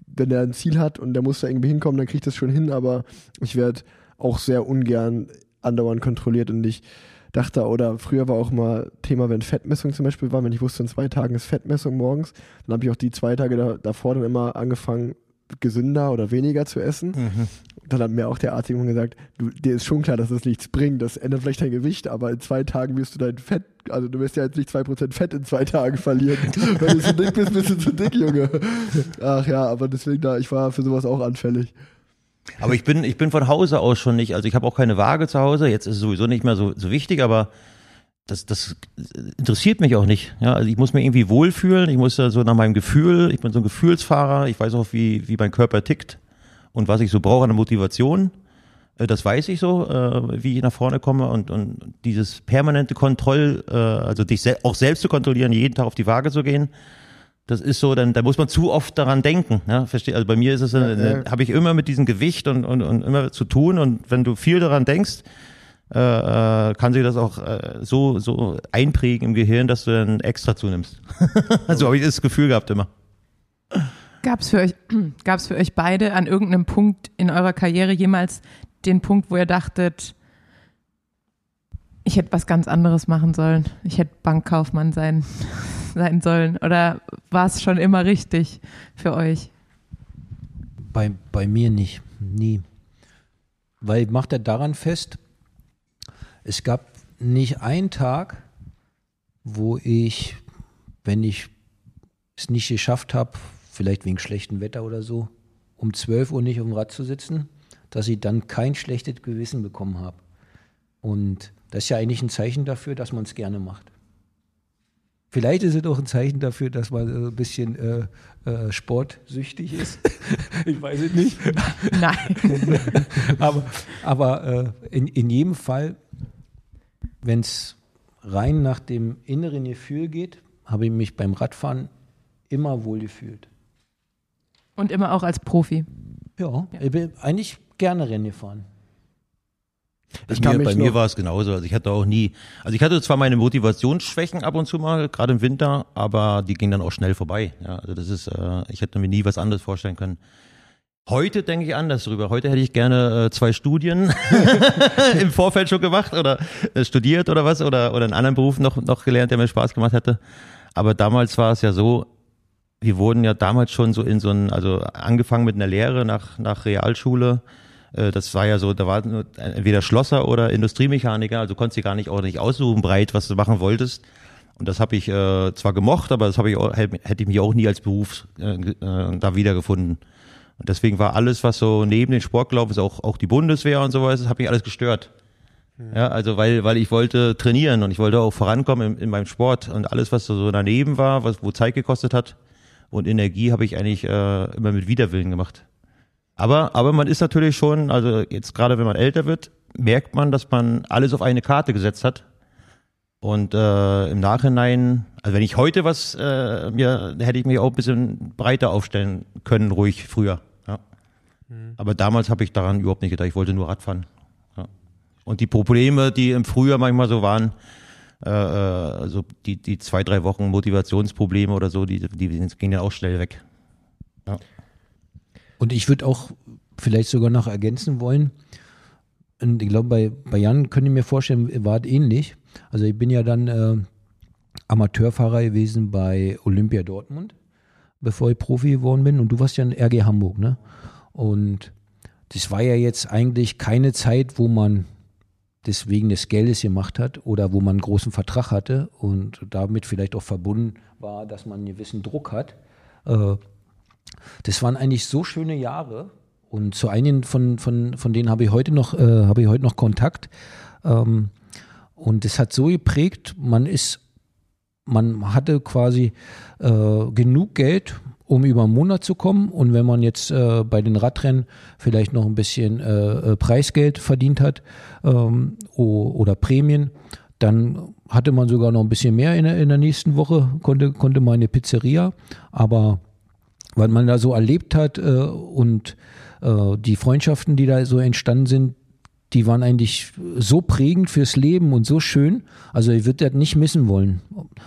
wenn der ein Ziel hat und der muss da irgendwie hinkommen, dann kriegt das schon hin, aber ich werde auch sehr ungern andauernd kontrolliert und ich dachte, oder früher war auch mal Thema, wenn Fettmessung zum Beispiel war, wenn ich wusste, in zwei Tagen ist Fettmessung morgens, dann habe ich auch die zwei Tage da, davor dann immer angefangen, gesünder oder weniger zu essen. Dann hat mir auch der Arzt irgendwann gesagt, du, dir ist schon klar, dass das nichts bringt, das ändert vielleicht dein Gewicht, aber in zwei Tagen wirst du dein Fett, also du wirst ja jetzt nicht 2% Fett in zwei Tagen verlieren. Wenn du zu dick bist, bist du zu dick, Junge. Ach ja, aber deswegen da, ich war für sowas auch anfällig. Aber ich bin, ich bin von Hause aus schon nicht, also ich habe auch keine Waage zu Hause, jetzt ist es sowieso nicht mehr so, so wichtig, aber das, das interessiert mich auch nicht. Ja, also ich muss mich irgendwie wohlfühlen, ich muss da so nach meinem Gefühl, ich bin so ein Gefühlsfahrer, ich weiß auch, wie, wie mein Körper tickt und was ich so brauche an der Motivation. Äh, Das weiß ich so, äh, wie ich nach vorne komme und, und dieses permanente Kontroll, äh, also dich auch selbst zu kontrollieren, jeden Tag auf die Waage zu gehen, das ist so, dann da muss man zu oft daran denken. Ja, versteh, also bei mir ist es, Ja, ja. habe ich immer mit diesem Gewicht und, und, und immer zu tun und wenn du viel daran denkst, äh, äh, kann sich das auch äh, so so einprägen im Gehirn, dass du dann extra zunimmst. so habe ich das Gefühl gehabt immer. Gab es für, euch, gab's für euch beide an irgendeinem Punkt in eurer Karriere jemals den Punkt, wo ihr dachtet, ich hätte was ganz anderes machen sollen. Ich hätte Bankkaufmann sein, sein sollen. Oder war es schon immer richtig für euch? Bei, bei mir nicht, nie. Weil macht er daran fest, es gab nicht einen Tag, wo ich, wenn ich es nicht geschafft habe, vielleicht wegen schlechtem Wetter oder so, um 12 Uhr nicht auf dem Rad zu sitzen, dass ich dann kein schlechtes Gewissen bekommen habe. Und das ist ja eigentlich ein Zeichen dafür, dass man es gerne macht. Vielleicht ist es auch ein Zeichen dafür, dass man äh, ein bisschen äh, äh, sportsüchtig ist. ich weiß es nicht. Nein. aber aber äh, in, in jedem Fall, wenn es rein nach dem inneren Gefühl geht, habe ich mich beim Radfahren immer wohl gefühlt. Und immer auch als Profi. Ja, ich bin eigentlich gerne Rennen gefahren. Ich bei mir, bei mir war es genauso. Also ich hatte auch nie, also ich hatte zwar meine Motivationsschwächen ab und zu mal, gerade im Winter, aber die gingen dann auch schnell vorbei. Ja, also das ist, äh, ich hätte mir nie was anderes vorstellen können. Heute denke ich anders drüber. Heute hätte ich gerne äh, zwei Studien im Vorfeld schon gemacht oder äh, studiert oder was oder, oder einen anderen Beruf noch, noch gelernt, der mir Spaß gemacht hätte. Aber damals war es ja so, wir wurden ja damals schon so in so ein, also angefangen mit einer Lehre nach, nach Realschule. Äh, Das war ja so, da war entweder Schlosser oder Industriemechaniker, also konntest du gar nicht ordentlich aussuchen, breit, was du machen wolltest. Und das habe ich äh, zwar gemocht, aber das habe ich auch, hätte ich mich auch nie als Beruf äh, äh, da wiedergefunden. Und deswegen war alles, was so neben den Sport gelaufen ist, auch, auch die Bundeswehr und sowas, das hat mich alles gestört. Ja, also weil, weil ich wollte trainieren und ich wollte auch vorankommen in, in meinem Sport und alles, was so daneben war, was, wo Zeit gekostet hat und Energie, habe ich eigentlich äh, immer mit Widerwillen gemacht. Aber, aber man ist natürlich schon, also jetzt gerade wenn man älter wird, merkt man, dass man alles auf eine Karte gesetzt hat. Und äh, im Nachhinein, also wenn ich heute was, äh, mir hätte ich mich auch ein bisschen breiter aufstellen können, ruhig früher. Ja. Aber damals habe ich daran überhaupt nicht gedacht. Ich wollte nur Radfahren. Ja. Und die Probleme, die im Frühjahr manchmal so waren, äh, äh, also die, die zwei, drei Wochen Motivationsprobleme oder so, die, die gehen ja auch schnell weg. Und ich würde auch vielleicht sogar noch ergänzen wollen, und ich glaube, bei, bei Jan könnte ich mir vorstellen, war es ähnlich. Also ich bin ja dann äh, Amateurfahrer gewesen bei Olympia Dortmund, bevor ich Profi geworden bin. Und du warst ja in RG Hamburg, ne? Und das war ja jetzt eigentlich keine Zeit, wo man das wegen des Geldes gemacht hat oder wo man einen großen Vertrag hatte und damit vielleicht auch verbunden war, dass man einen gewissen Druck hat. Äh, das waren eigentlich so schöne Jahre und zu einigen von, von, von denen habe ich heute noch, äh, habe ich heute noch Kontakt. Ähm, und es hat so geprägt, man ist, man hatte quasi äh, genug Geld, um über einen Monat zu kommen. Und wenn man jetzt äh, bei den Radrennen vielleicht noch ein bisschen äh, äh, Preisgeld verdient hat ähm, oder Prämien, dann hatte man sogar noch ein bisschen mehr in der, in der nächsten Woche, konnte, konnte man eine Pizzeria. Aber was man da so erlebt hat äh, und äh, die Freundschaften, die da so entstanden sind, die waren eigentlich so prägend fürs Leben und so schön. Also ich würde das nicht missen wollen.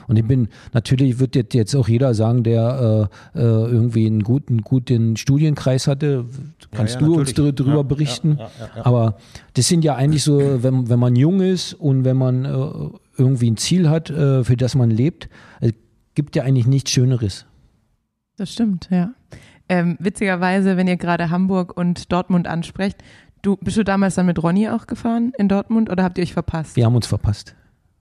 Und ich bin, natürlich wird jetzt- jetzt auch jeder sagen, der äh, äh, irgendwie einen guten, guten Studienkreis hatte, kannst ja, du uns natürlich. dr drüber Ja, berichten. ja, ja, ja. Aber das sind ja eigentlich so, wenn, wenn man jung ist und wenn man äh, irgendwie ein Ziel hat, äh, für das man lebt, es gibt ja eigentlich nichts Schöneres. Das stimmt, ja. Ähm, witzigerweise, wenn ihr gerade Hamburg und Dortmund ansprecht, du bist du damals dann mit Ronny auch gefahren in Dortmund oder habt ihr euch verpasst? Wir haben uns verpasst.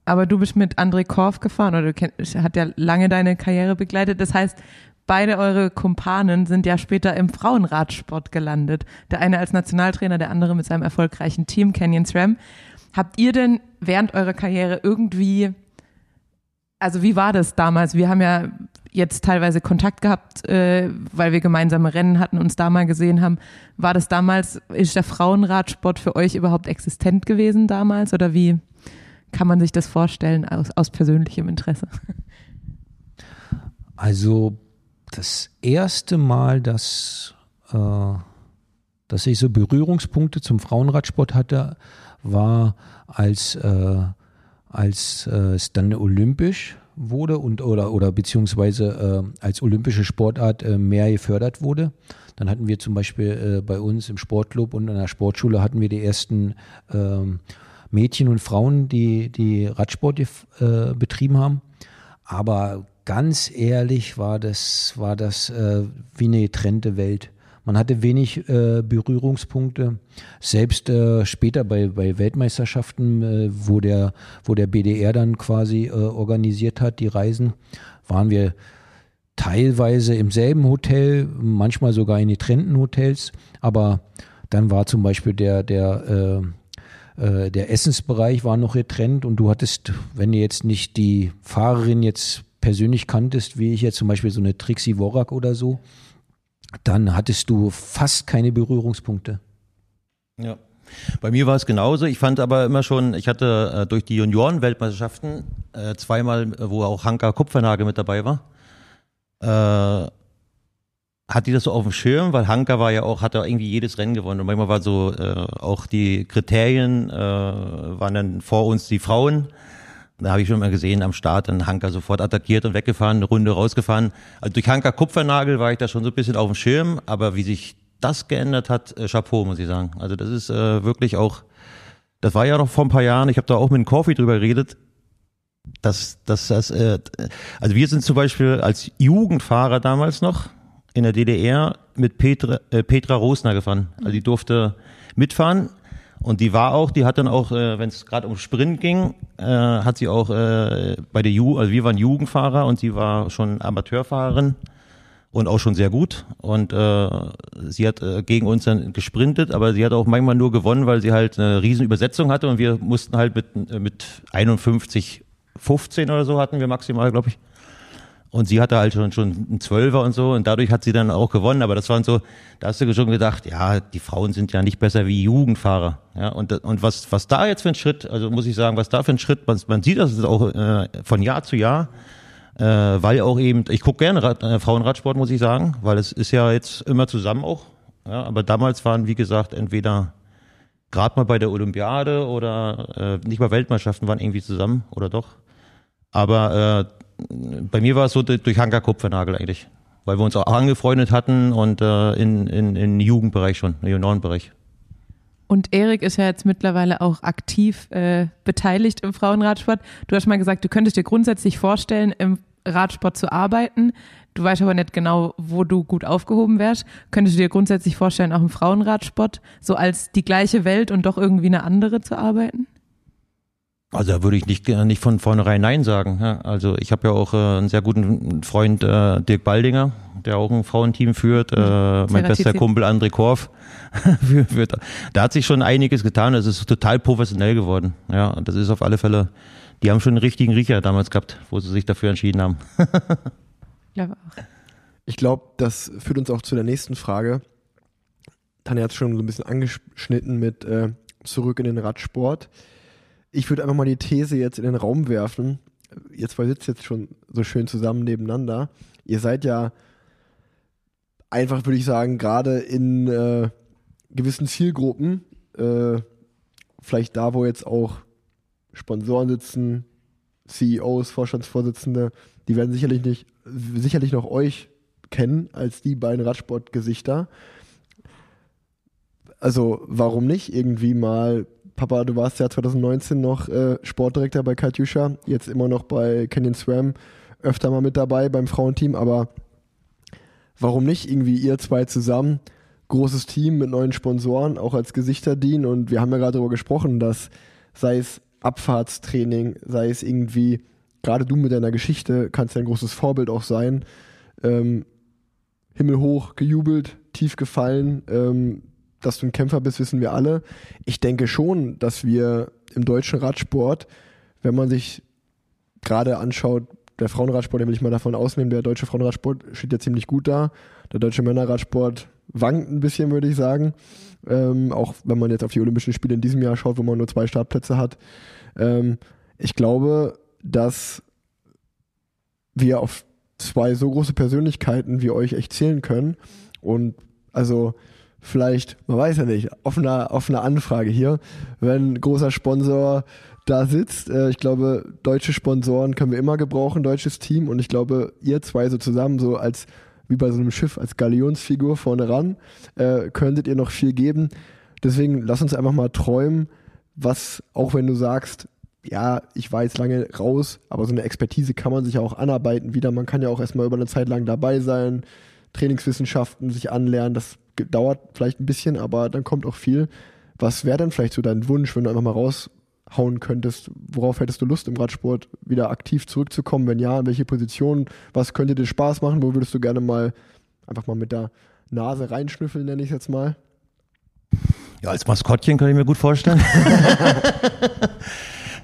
Aber du bist mit André Korf gefahren oder du kennst, hat ja lange deine Karriere begleitet. Das heißt, beide eure Kumpanen sind ja später im Frauenradsport gelandet. Der eine als Nationaltrainer, der andere mit seinem erfolgreichen Team Canyon SRAM. Habt ihr denn während eurer Karriere irgendwie, also wie war das damals? Wir haben ja jetzt teilweise Kontakt gehabt, äh, weil wir gemeinsame Rennen hatten, uns da mal gesehen haben. War das damals, ist der Frauenradsport für euch überhaupt existent gewesen damals oder wie kann man sich das vorstellen aus, aus persönlichem Interesse? Also das erste Mal, dass, äh, dass ich so Berührungspunkte zum Frauenradsport hatte, war als, äh, als äh, es dann olympisch wurde und oder oder beziehungsweise äh, als olympische Sportart äh, mehr gefördert wurde. Dann hatten wir zum Beispiel äh, bei uns im Sportclub und in der Sportschule hatten wir die ersten ähm, Mädchen und Frauen, die die Radsport äh, betrieben haben. Aber ganz ehrlich war das, war das äh, wie eine getrennte Welt. Man hatte wenig äh, Berührungspunkte. Selbst äh, später bei, bei Weltmeisterschaften, äh, wo, der, wo der BDR dann quasi äh, organisiert hat, die Reisen, waren wir teilweise im selben Hotel, manchmal sogar in getrennten Hotels. Aber dann war zum Beispiel der, der äh, äh, der Essensbereich war noch getrennt und du hattest, wenn du jetzt nicht die Fahrerin jetzt persönlich kanntest, wie ich jetzt zum Beispiel so eine Trixie Worak oder so, dann hattest du fast keine Berührungspunkte. Ja. Bei mir war es genauso. Ich fand aber immer schon, ich hatte äh, durch die Junioren-Weltmeisterschaften äh, zweimal, äh, wo auch Hanka Kupfernagel mit dabei war, äh, hat die das so auf dem Schirm, weil Hanka war ja auch, hat ja irgendwie jedes Rennen gewonnen. Und manchmal war so, äh, auch die Kriterien äh, waren dann vor uns die Frauen. Da habe ich schon mal gesehen am Start, dann Hanka sofort attackiert und weggefahren, eine Runde rausgefahren. Also durch Hanka Kupfernagel war ich da schon so ein bisschen auf dem Schirm, aber wie sich das geändert hat, äh, Chapeau, muss ich sagen. Also das ist äh, wirklich auch, das war ja noch vor ein paar Jahren, ich habe da auch mit dem Coffee drüber geredet, dass, dass das, äh, also wir sind zum Beispiel als Jugendfahrer damals noch in der DDR mit Petra, äh, Petra Rosner gefahren. Also die durfte mitfahren und die war auch, die hat dann auch, äh, wenn es gerade um Sprint ging, äh, hat sie auch äh, bei der Ju, also wir waren Jugendfahrer und sie war schon Amateurfahrerin und auch schon sehr gut. Und äh, sie hat äh, gegen uns dann gesprintet, aber sie hat auch manchmal nur gewonnen, weil sie halt eine riesen Übersetzung hatte und wir mussten halt mit, äh, mit 51, 15 oder so hatten wir maximal, glaube ich. Und sie hatte halt schon, schon einen Zwölfer und so und dadurch hat sie dann auch gewonnen. Aber das waren so, da hast du schon gedacht, ja, die Frauen sind ja nicht besser wie Jugendfahrer. Ja, und, und was, was da jetzt für ein Schritt, also muss ich sagen, was da für ein Schritt, man, man sieht das auch äh, von Jahr zu Jahr, äh, weil auch eben, ich gucke gerne Rad, äh, Frauenradsport, muss ich sagen, weil es ist ja jetzt immer zusammen auch. Ja, aber damals waren, wie gesagt, entweder gerade mal bei der Olympiade oder äh, nicht mal Weltmeisterschaften waren irgendwie zusammen oder doch. Aber äh, bei mir war es so durch Hanka Kupfernagel eigentlich, weil wir uns auch angefreundet hatten und äh, in, in, in Jugendbereich schon, im Juniorenbereich. Und Erik ist ja jetzt mittlerweile auch aktiv äh, beteiligt im Frauenradsport. Du hast mal gesagt, du könntest dir grundsätzlich vorstellen, im Radsport zu arbeiten. Du weißt aber nicht genau, wo du gut aufgehoben wärst. Könntest du dir grundsätzlich vorstellen, auch im Frauenradsport so als die gleiche Welt und doch irgendwie eine andere zu arbeiten? Also da würde ich nicht, äh, nicht von vornherein Nein sagen. Ja, also ich habe ja auch äh, einen sehr guten Freund, äh, Dirk Baldinger, der auch ein Frauenteam führt. Äh, mein bester. Kumpel André Korf. Da hat sich schon einiges getan. Es ist total professionell geworden. Ja, und das ist auf alle Fälle, die haben schon einen richtigen Riecher damals gehabt, wo sie sich dafür entschieden haben. Ich glaube auch. Ich glaube, das führt uns auch zu der nächsten Frage. Tanja hat es schon so ein bisschen angeschnitten mit äh, zurück in den Radsport. Ich würde einfach mal die These jetzt in den Raum werfen. Ihr zwei sitzt jetzt schon so schön zusammen nebeneinander. Ihr seid ja einfach, würde ich sagen, gerade in äh, gewissen Zielgruppen, äh, vielleicht da, wo jetzt auch Sponsoren sitzen, CEOs, Vorstandsvorsitzende, die werden sicherlich nicht, sicherlich noch euch kennen als die beiden Radsportgesichter. Also warum nicht irgendwie mal, Papa, du warst ja 2019 noch äh, Sportdirektor bei Katjuscha, jetzt immer noch bei Canyon Swam, öfter mal mit dabei beim Frauenteam, aber warum nicht? Irgendwie ihr zwei zusammen, großes Team mit neuen Sponsoren, auch als Gesichter dienen. Und wir haben ja gerade darüber gesprochen, dass sei es Abfahrtstraining, sei es irgendwie, gerade du mit deiner Geschichte kannst ja ein großes Vorbild auch sein, ähm, himmelhoch gejubelt, tief gefallen, ähm, dass du ein Kämpfer bist, wissen wir alle. Ich denke schon, dass wir im deutschen Radsport, wenn man sich gerade anschaut, der Frauenradsport, den will ich mal davon ausnehmen, der deutsche Frauenradsport steht ja ziemlich gut da. Der deutsche Männerradsport wankt ein bisschen, würde ich sagen. Ähm, auch wenn man jetzt auf die Olympischen Spiele in diesem Jahr schaut, wo man nur zwei Startplätze hat. Ähm, ich glaube, dass wir auf zwei so große Persönlichkeiten wie euch echt zählen können. Und also vielleicht, man weiß ja nicht, offene, offene Anfrage hier, wenn ein großer Sponsor da sitzt. Äh, ich glaube, deutsche Sponsoren können wir immer gebrauchen, deutsches Team. Und ich glaube, ihr zwei so zusammen, so als wie bei so einem Schiff, als Galionsfigur vorne ran, äh, könntet ihr noch viel geben. Deswegen lass uns einfach mal träumen, was, auch wenn du sagst, ja, ich war jetzt lange raus, aber so eine Expertise kann man sich ja auch anarbeiten wieder. Man kann ja auch erstmal über eine Zeit lang dabei sein, Trainingswissenschaften sich anlernen. Das dauert vielleicht ein bisschen, aber dann kommt auch viel. Was wäre denn vielleicht so dein Wunsch, wenn du einfach mal raushauen könntest? Worauf hättest du Lust im Radsport wieder aktiv zurückzukommen? Wenn ja, in welche Position? Was könnte dir Spaß machen? Wo würdest du gerne mal einfach mal mit der Nase reinschnüffeln, nenne ich es jetzt mal? Ja, als Maskottchen kann ich mir gut vorstellen.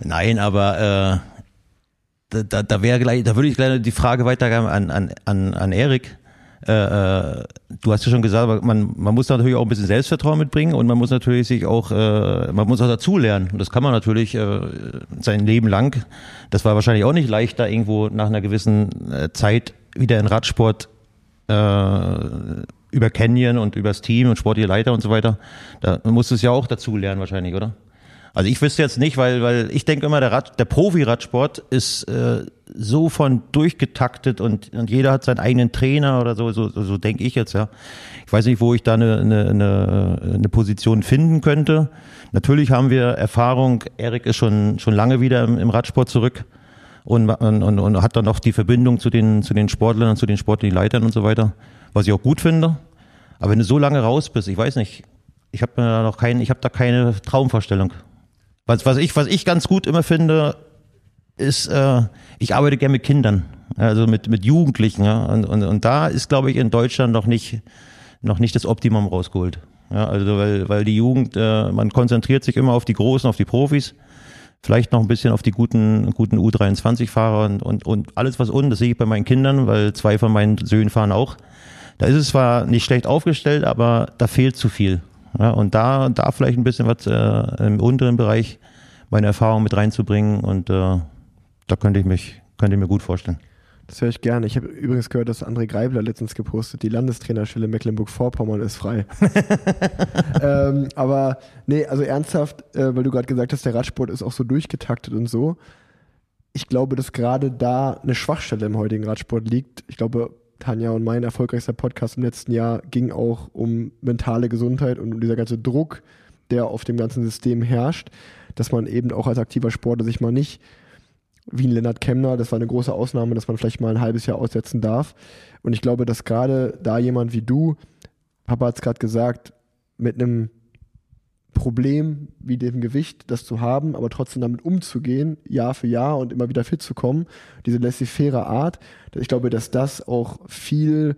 Nein, aber äh, da, da, da wäre gleich, da würde ich gleich die Frage weitergeben an, an, an, an Erik. Äh, äh, du hast ja schon gesagt, man, man muss natürlich auch ein bisschen Selbstvertrauen mitbringen und man muss natürlich sich auch, äh, man muss auch dazulernen. Und das kann man natürlich äh, sein Leben lang. Das war wahrscheinlich auch nicht leicht, da irgendwo nach einer gewissen äh, Zeit wieder in Radsport äh, über Canyon und übers Team und sportliche Leiter und so weiter. Da musst du es ja auch dazu lernen wahrscheinlich, oder? Also ich wüsste jetzt nicht, weil, weil ich denke immer, der, Rad, der Profi-Radsport ist äh, so von durchgetaktet und, und jeder hat seinen eigenen Trainer oder so, so, so, denke ich jetzt, ja. Ich weiß nicht, wo ich da eine, eine, eine, eine Position finden könnte. Natürlich haben wir Erfahrung, Erik ist schon, schon lange wieder im, im Radsport zurück und, und, und, hat dann auch die Verbindung zu den, zu den Sportlern und zu den sportlichen Leitern und so weiter, was ich auch gut finde. Aber wenn du so lange raus bist, ich weiß nicht, ich habe da noch kein, ich habe da keine Traumvorstellung. Was, was ich, was ich ganz gut immer finde, ist, äh, ich arbeite gerne mit Kindern. also mit, mit Jugendlichen. Ja? Und, und, und da ist, glaube ich, in Deutschland noch nicht, noch nicht das Optimum rausgeholt. Ja, also weil, weil die Jugend, äh, man konzentriert sich immer auf die Großen, auf die Profis, vielleicht noch ein bisschen auf die guten, guten U23-Fahrer und, und, und alles was unten, das sehe ich bei meinen Kindern, weil zwei von meinen Söhnen fahren auch. Da ist es zwar nicht schlecht aufgestellt, aber da fehlt zu viel. Ja, und da, da vielleicht ein bisschen was äh, im unteren Bereich meine Erfahrung mit reinzubringen und äh, da könnte ich mich, könnte ich mir gut vorstellen. Das höre ich gerne. Ich habe übrigens gehört, dass André Greibler letztens gepostet, die Landestrainerstelle Mecklenburg-Vorpommern ist frei. ähm, aber nee, also ernsthaft, äh, weil du gerade gesagt hast, der Radsport ist auch so durchgetaktet und so. Ich glaube, dass gerade da eine Schwachstelle im heutigen Radsport liegt. Ich glaube, Tanja und mein erfolgreichster Podcast im letzten Jahr ging auch um mentale Gesundheit und um dieser ganze Druck, der auf dem ganzen System herrscht, dass man eben auch als aktiver Sportler sich mal nicht wie ein Lennart Kemner, das war eine große Ausnahme, dass man vielleicht mal ein halbes Jahr aussetzen darf. Und ich glaube, dass gerade da jemand wie du, Papa hat es gerade gesagt, mit einem Problem wie dem Gewicht, das zu haben, aber trotzdem damit umzugehen, Jahr für Jahr und immer wieder fit zu kommen, diese laissez-faire Art, ich glaube, dass das auch viel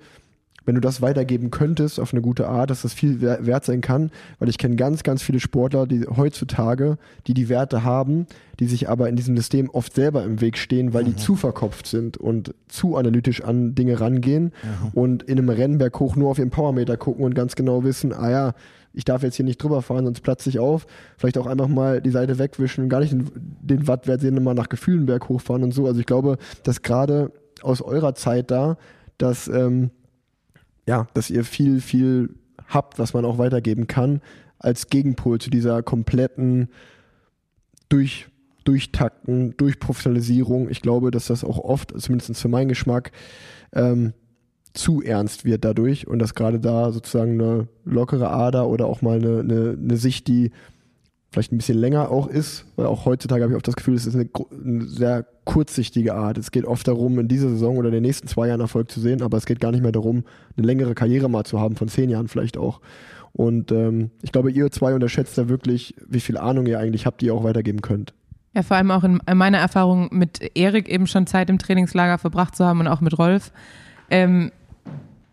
wenn du das weitergeben könntest auf eine gute Art, dass das viel wert sein kann, weil ich kenne ganz, ganz viele Sportler, die heutzutage, die die Werte haben, die sich aber in diesem System oft selber im Weg stehen, weil mhm. die zu verkopft sind und zu analytisch an Dinge rangehen mhm. und in einem Rennberg hoch nur auf ihren Powermeter gucken und ganz genau wissen, ah ja, ich darf jetzt hier nicht drüber fahren, sonst platze ich auf. Vielleicht auch einfach mal die Seite wegwischen und gar nicht den, den Wattwert sehen, immer nach Gefühlenberg hochfahren und so. Also ich glaube, dass gerade aus eurer Zeit da, dass ähm, ja, dass ihr viel, viel habt, was man auch weitergeben kann, als Gegenpol zu dieser kompletten durch, Durchtakten, Durchprofessionalisierung. Ich glaube, dass das auch oft, zumindest für meinen Geschmack, ähm, zu ernst wird dadurch und dass gerade da sozusagen eine lockere Ader oder auch mal eine, eine, eine Sicht, die vielleicht ein bisschen länger auch ist, weil auch heutzutage habe ich oft das Gefühl, es ist eine, eine, sehr kurzsichtige Art. Es geht oft darum, in dieser Saison oder in den nächsten zwei Jahren Erfolg zu sehen, aber es geht gar nicht mehr darum, eine längere Karriere mal zu haben, von zehn Jahren vielleicht auch. Und ähm, ich glaube, ihr zwei unterschätzt da wirklich, wie viel Ahnung ihr eigentlich habt, die ihr auch weitergeben könnt. Ja, vor allem auch in meiner Erfahrung mit Erik eben schon Zeit im Trainingslager verbracht zu haben und auch mit Rolf. Ähm,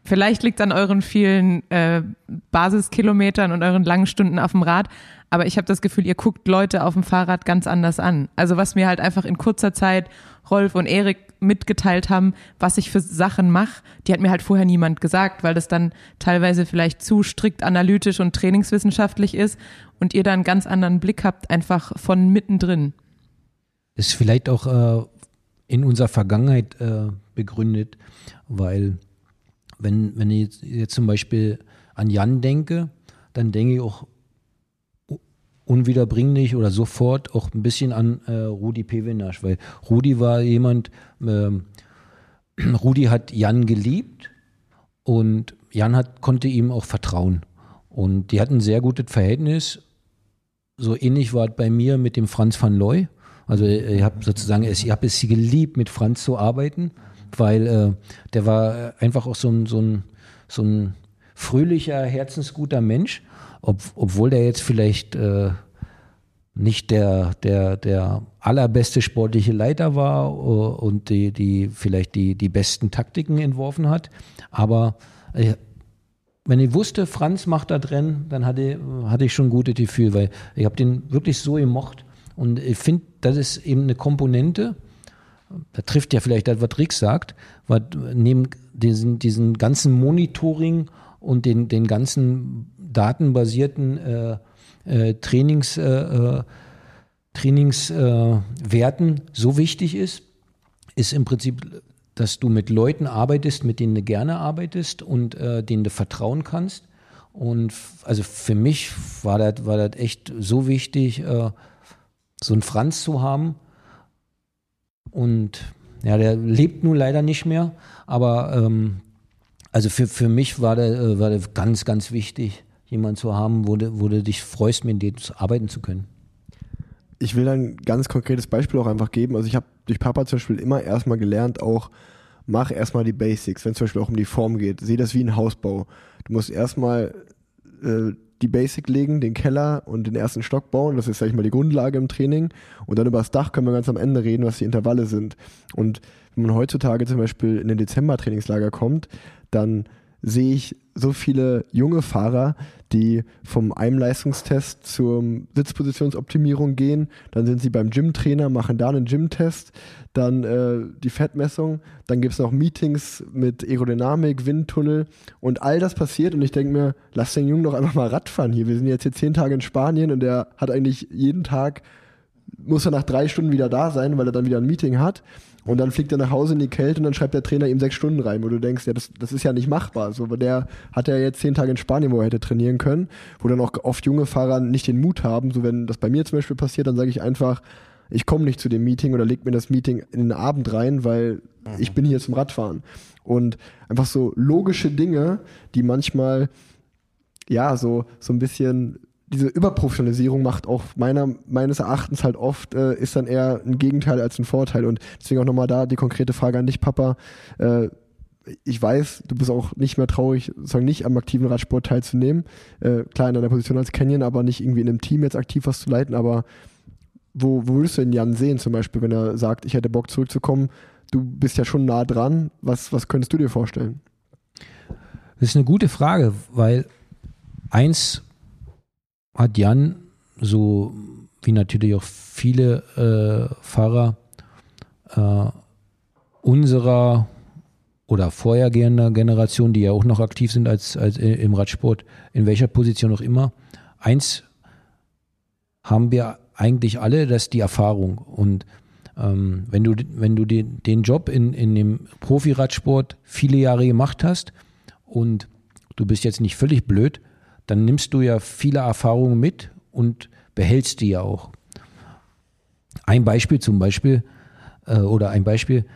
Vielleicht liegt es an euren vielen äh, Basiskilometern und euren langen Stunden auf dem Rad, aber ich habe das Gefühl, ihr guckt Leute auf dem Fahrrad ganz anders an. Also was mir halt einfach in kurzer Zeit Rolf und Erik mitgeteilt haben, was ich für Sachen mache, die hat mir halt vorher niemand gesagt, weil das dann teilweise vielleicht zu strikt analytisch und trainingswissenschaftlich ist und ihr da einen ganz anderen Blick habt, einfach von mittendrin. Ist vielleicht auch äh, in unserer Vergangenheit äh, begründet, weil wenn, wenn ich jetzt zum Beispiel an Jan denke, dann denke ich auch unwiederbringlich oder sofort auch ein bisschen an äh, Rudi Pevenasch, weil Rudi war jemand, ähm, Rudi hat Jan geliebt und Jan hat, konnte ihm auch vertrauen. Und die hatten ein sehr gutes Verhältnis. So ähnlich war es bei mir mit dem Franz van Looy. Also ich habe sozusagen, ich habe es geliebt, mit Franz zu arbeiten, weil äh, der war einfach auch so ein, so ein, so ein fröhlicher, herzensguter Mensch ob, obwohl der jetzt vielleicht äh, nicht der, der, der allerbeste sportliche Leiter war uh, und die, die vielleicht die, die besten Taktiken entworfen hat. Aber äh, wenn ich wusste, Franz macht da drin, dann hatte, hatte ich schon ein gutes Gefühl, weil ich habe den wirklich so gemocht. Und ich finde, das ist eben eine Komponente, da trifft ja vielleicht das, was Rick sagt, was neben diesen, diesen ganzen Monitoring und den, den ganzen datenbasierten äh, äh, Trainings, äh, äh Trainingswerten äh, so wichtig ist, ist im Prinzip, dass du mit Leuten arbeitest, mit denen du gerne arbeitest und äh, denen du vertrauen kannst. Und also für mich war das, war das echt so wichtig, so einen Franz zu haben. Und ja, der lebt nun leider nicht mehr, aber ähm, also für, für mich war der, war der ganz, ganz wichtig, jemanden zu haben, wo du, wo du dich freust, mit dem arbeiten zu können. Ich will ein ganz konkretes Beispiel auch einfach geben. Also ich habe durch Papa zum Beispiel immer erstmal gelernt, auch mach erstmal die Basics, wenn es zum Beispiel auch um die Form geht. Sieh das wie ein Hausbau. Du musst erstmal äh, die Basic legen, den Keller und den ersten Stock bauen. Das ist, sag ich mal, die Grundlage im Training. Und dann über das Dach können wir ganz am Ende reden, was die Intervalle sind. Und wenn man heutzutage zum Beispiel in den Dezember-Trainingslager kommt, dann sehe ich so viele junge Fahrer, die vom Einem-Leistungstest zur Sitzpositionsoptimierung gehen. Dann sind sie beim Gym-Trainer, machen da einen Gym-Test, dann äh, die Fettmessung, dann gibt es noch Meetings mit Aerodynamik, Windtunnel und all das passiert und ich denke mir, lass den Jungen doch einfach mal Radfahren hier. Wir sind jetzt hier zehn Tage in Spanien und der hat eigentlich jeden Tag, muss er nach drei Stunden wieder da sein, weil er dann wieder ein Meeting hat. Und dann fliegt er nach Hause in die Kälte und dann schreibt der Trainer ihm sechs Stunden rein, wo du denkst, ja, das, das ist ja nicht machbar. So, weil der hat ja jetzt zehn Tage in Spanien, wo er hätte trainieren können, wo dann auch oft junge Fahrer nicht den Mut haben. So, wenn das bei mir zum Beispiel passiert, dann sage ich einfach, ich komme nicht zu dem Meeting oder leg mir das Meeting in den Abend rein, weil ich bin hier zum Radfahren. Und einfach so logische Dinge, die manchmal, ja, so, so ein bisschen diese Überprofessionalisierung macht auch meiner, meines Erachtens halt oft, äh, ist dann eher ein Gegenteil als ein Vorteil. Und deswegen auch nochmal da die konkrete Frage an dich, Papa. Äh, ich weiß, du bist auch nicht mehr traurig, sozusagen nicht am aktiven Radsport teilzunehmen. Äh, klar in deiner Position als Canyon, aber nicht irgendwie in einem Team jetzt aktiv was zu leiten. Aber wo, wo würdest du den Jan sehen, zum Beispiel, wenn er sagt, ich hätte Bock zurückzukommen? Du bist ja schon nah dran. Was, was könntest du dir vorstellen? Das ist eine gute Frage, weil eins hat Jan, so wie natürlich auch viele äh, Fahrer äh, unserer oder vorhergehender Generation, die ja auch noch aktiv sind als, als im Radsport, in welcher Position auch immer, eins haben wir eigentlich alle, das ist die Erfahrung. Und ähm, wenn du, wenn du den, den Job in, in dem Profiradsport viele Jahre gemacht hast und du bist jetzt nicht völlig blöd, dann nimmst du ja viele Erfahrungen mit und behältst die ja auch. Ein Beispiel zum Beispiel, äh, oder ein Beispiel,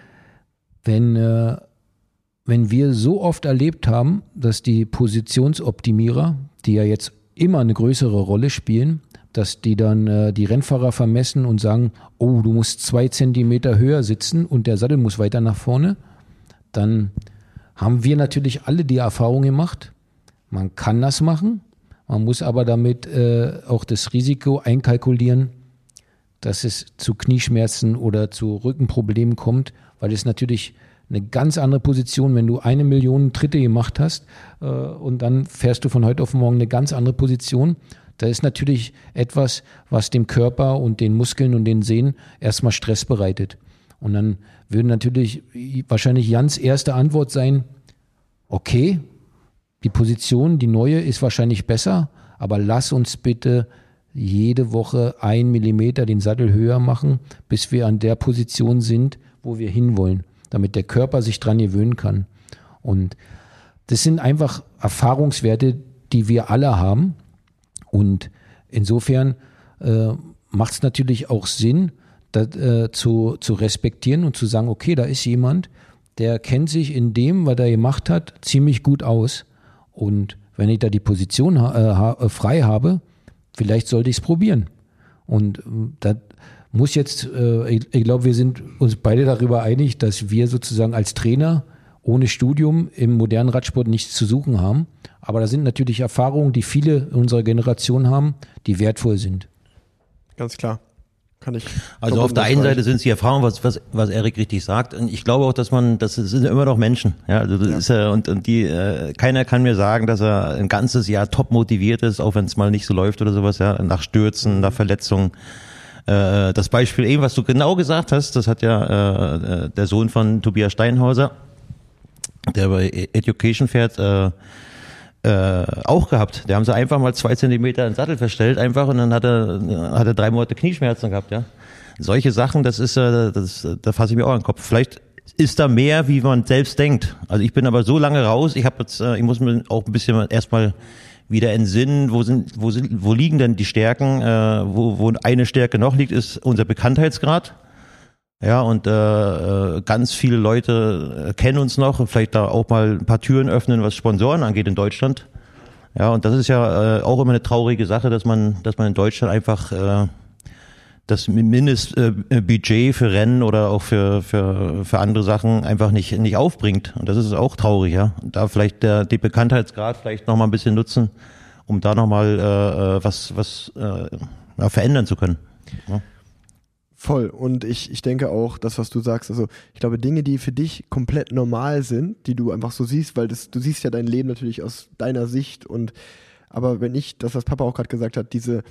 wenn, äh, wenn wir so oft erlebt haben, dass die Positionsoptimierer, die ja jetzt immer eine größere Rolle spielen, dass die dann äh, die Rennfahrer vermessen und sagen, oh, du musst zwei Zentimeter höher sitzen und der Sattel muss weiter nach vorne, dann haben wir natürlich alle die Erfahrung gemacht, man kann das machen, man muss aber damit äh, auch das Risiko einkalkulieren, dass es zu Knieschmerzen oder zu Rückenproblemen kommt, weil es natürlich eine ganz andere Position, wenn du eine Million Tritte gemacht hast äh, und dann fährst du von heute auf morgen eine ganz andere Position. Da ist natürlich etwas, was dem Körper und den Muskeln und den Sehnen erstmal Stress bereitet. Und dann würde natürlich wahrscheinlich Jans erste Antwort sein, okay, die Position, die neue, ist wahrscheinlich besser, aber lass uns bitte jede Woche ein Millimeter den Sattel höher machen, bis wir an der Position sind, wo wir hinwollen, damit der Körper sich dran gewöhnen kann. Und das sind einfach Erfahrungswerte, die wir alle haben. Und insofern äh, macht es natürlich auch Sinn, das, äh, zu, zu respektieren und zu sagen, okay, da ist jemand, der kennt sich in dem, was er gemacht hat, ziemlich gut aus. Und wenn ich da die Position ha äh, frei habe, vielleicht sollte ich es probieren. Und äh, das muss jetzt, äh, ich, ich glaube, wir sind uns beide darüber einig, dass wir sozusagen als Trainer ohne Studium im modernen Radsport nichts zu suchen haben. Aber da sind natürlich Erfahrungen, die viele unserer Generation haben, die wertvoll sind. Ganz klar. Kann ich. Also auf der einen Seite sind es die Erfahrungen, was, was, was Erik richtig sagt. Und ich glaube auch, dass man, das sind immer noch Menschen. Ja, also das Ja. ist ja, und, und die, äh, keiner kann mir sagen, dass er ein ganzes Jahr top motiviert ist, auch wenn es mal nicht so läuft oder sowas, ja, nach Stürzen, nach Verletzungen. Äh, das Beispiel eben, was du genau gesagt hast, das hat ja äh, der Sohn von Tobias Steinhauser, der bei Education fährt, äh, äh, auch gehabt. Der haben sie einfach mal zwei Zentimeter in den Sattel verstellt, einfach, und dann hat er, hat er drei Monate Knieschmerzen gehabt, ja. Solche Sachen, das ist, äh, das, da fasse ich mir auch an den Kopf. Vielleicht ist da mehr, wie man selbst denkt. Also ich bin aber so lange raus, ich habe jetzt, äh, ich muss mir auch ein bisschen erstmal wieder entsinnen, wo sind, wo sind, wo liegen denn die Stärken, äh, wo, wo eine Stärke noch liegt, ist unser Bekanntheitsgrad. Ja, und äh, äh, ganz viele Leute äh, kennen uns noch, vielleicht da auch mal ein paar Türen öffnen, was Sponsoren angeht in Deutschland. Ja, und das ist ja äh, auch immer eine traurige Sache, dass man, dass man in Deutschland einfach äh, das Mindestbudget für Rennen oder auch für, für, für andere Sachen einfach nicht, nicht aufbringt. Und das ist auch traurig, ja. Da vielleicht der, die Bekanntheitsgrad vielleicht noch mal ein bisschen nutzen um da nochmal äh, äh, was, was äh, ja, verändern zu können. Ja. Voll. Und ich, ich denke auch, das, was du sagst, also ich glaube, Dinge, die für dich komplett normal sind, die du einfach so siehst, weil das, du siehst ja dein Leben natürlich aus deiner Sicht und aber wenn ich, das, was Papa auch gerade gesagt hat, diese,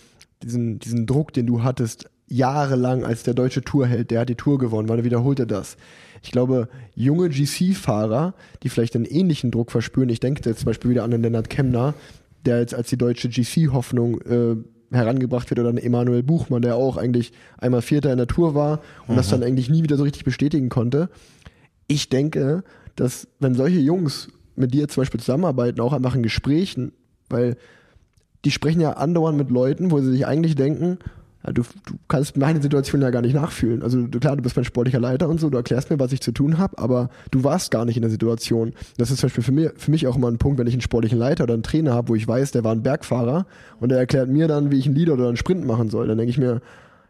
diesen, diesen Druck, den du hattest, jahrelang als der deutsche Tourheld, der hat die Tour gewonnen, weil er wiederholte das. Ich glaube, junge GC-Fahrer, die vielleicht einen ähnlichen Druck verspüren, ich denke jetzt zum Beispiel wieder an den Lennart Kemner, der jetzt als die deutsche GC-Hoffnung äh, herangebracht wird, oder an Emanuel Buchmann, der auch eigentlich einmal Vierter in der Tour war und das dann eigentlich nie wieder so richtig bestätigen konnte. Ich denke, dass wenn solche Jungs mit dir zum Beispiel zusammenarbeiten, auch einfach in Gesprächen, weil die sprechen ja andauernd mit Leuten, wo sie sich eigentlich denken, du, du kannst meine Situation ja gar nicht nachfühlen. Also klar, du bist mein sportlicher Leiter und so, du erklärst mir, was ich zu tun habe, aber du warst gar nicht in der Situation. Das ist zum Beispiel für mich, für mich auch immer ein Punkt, wenn ich einen sportlichen Leiter oder einen Trainer habe, wo ich weiß, der war ein Bergfahrer und der erklärt mir dann, wie ich einen Leader oder einen Sprint machen soll. Dann denke ich mir,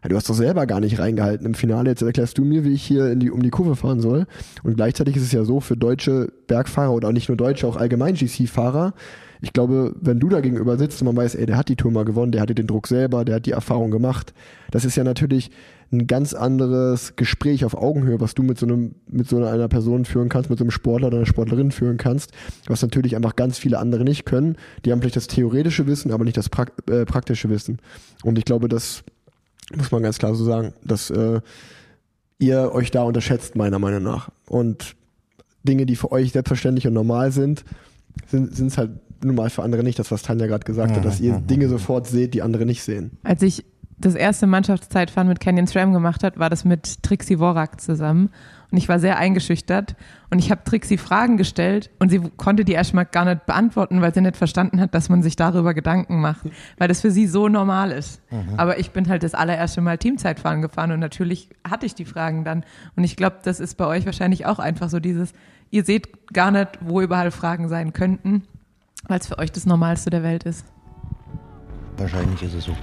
ja, du hast doch selber gar nicht reingehalten im Finale. Jetzt erklärst du mir, wie ich hier in die, um die Kurve fahren soll. Und gleichzeitig ist es ja so für deutsche Bergfahrer oder nicht nur deutsche, auch allgemein GC-Fahrer. Ich glaube, wenn du da gegenüber sitzt und man weiß, ey, der hat die Tour mal gewonnen, der hatte den Druck selber, der hat die Erfahrung gemacht. Das ist ja natürlich ein ganz anderes Gespräch auf Augenhöhe, was du mit so einem, mit so einer Person führen kannst, mit so einem Sportler oder einer Sportlerin führen kannst, was natürlich einfach ganz viele andere nicht können. Die haben vielleicht das theoretische Wissen, aber nicht das Prak äh, praktische Wissen. Und ich glaube, das muss man ganz klar so sagen, dass äh, ihr euch da unterschätzt, meiner Meinung nach. Und Dinge, die für euch selbstverständlich und normal sind, sind es halt nun mal für andere nicht. Das, was Tanja gerade gesagt hat, dass ihr Dinge sofort seht, die andere nicht sehen. Als ich das erste Mannschaftszeitfahren mit Canyon SRAM gemacht hat, war das mit Trixie Worak zusammen. Und ich war sehr eingeschüchtert. Und ich habe Trixie Fragen gestellt und sie konnte die erstmal gar nicht beantworten, weil sie nicht verstanden hat, dass man sich darüber Gedanken macht. Weil das für sie so normal ist. Aber ich bin halt das allererste Mal Teamzeitfahren gefahren und natürlich hatte ich die Fragen dann. Und ich glaube, das ist bei euch wahrscheinlich auch einfach so dieses, ihr seht gar nicht, wo überall Fragen sein könnten, weil es für euch das Normalste der Welt ist. Wahrscheinlich ist es so.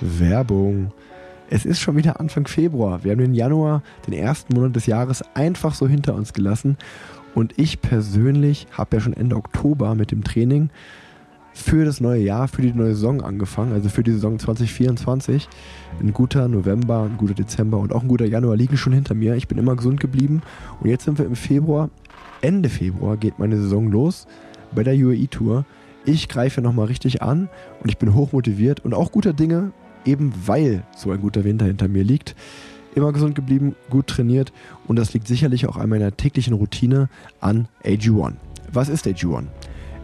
Werbung. Es ist schon wieder Anfang Februar. Wir haben den Januar, den ersten Monat des Jahres, einfach so hinter uns gelassen. Und ich persönlich habe ja schon Ende Oktober mit dem Training für das neue Jahr, für die neue Saison angefangen, also für die Saison 2024. Ein guter November, ein guter Dezember und auch ein guter Januar liegen schon hinter mir. Ich bin immer gesund geblieben. Und jetzt sind wir im Februar. Ende Februar geht meine Saison los bei der UAE Tour. Ich greife nochmal richtig an und ich bin hochmotiviert und auch guter Dinge, eben weil so ein guter Winter hinter mir liegt. Immer gesund geblieben, gut trainiert und das liegt sicherlich auch an meiner täglichen Routine an AG1. Was ist AG1?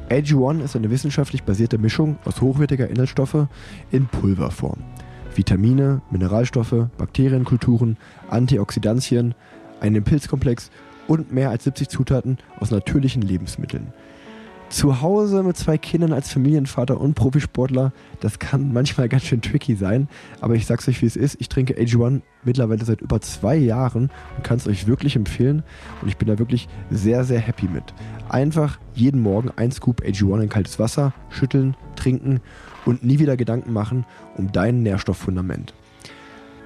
AG1 ist eine wissenschaftlich basierte Mischung aus hochwertiger Inhaltsstoffe in Pulverform. Vitamine, Mineralstoffe, Bakterienkulturen, Antioxidantien, einen Pilzkomplex und mehr als 70 Zutaten aus natürlichen Lebensmitteln. Zu Hause mit zwei Kindern als Familienvater und Profisportler, das kann manchmal ganz schön tricky sein. Aber ich sag's euch, wie es ist. Ich trinke AG1 mittlerweile seit über zwei Jahren und kann es euch wirklich empfehlen. Und ich bin da wirklich sehr, sehr happy mit. Einfach jeden Morgen ein Scoop AG1 in kaltes Wasser, schütteln, trinken und nie wieder Gedanken machen um dein Nährstofffundament.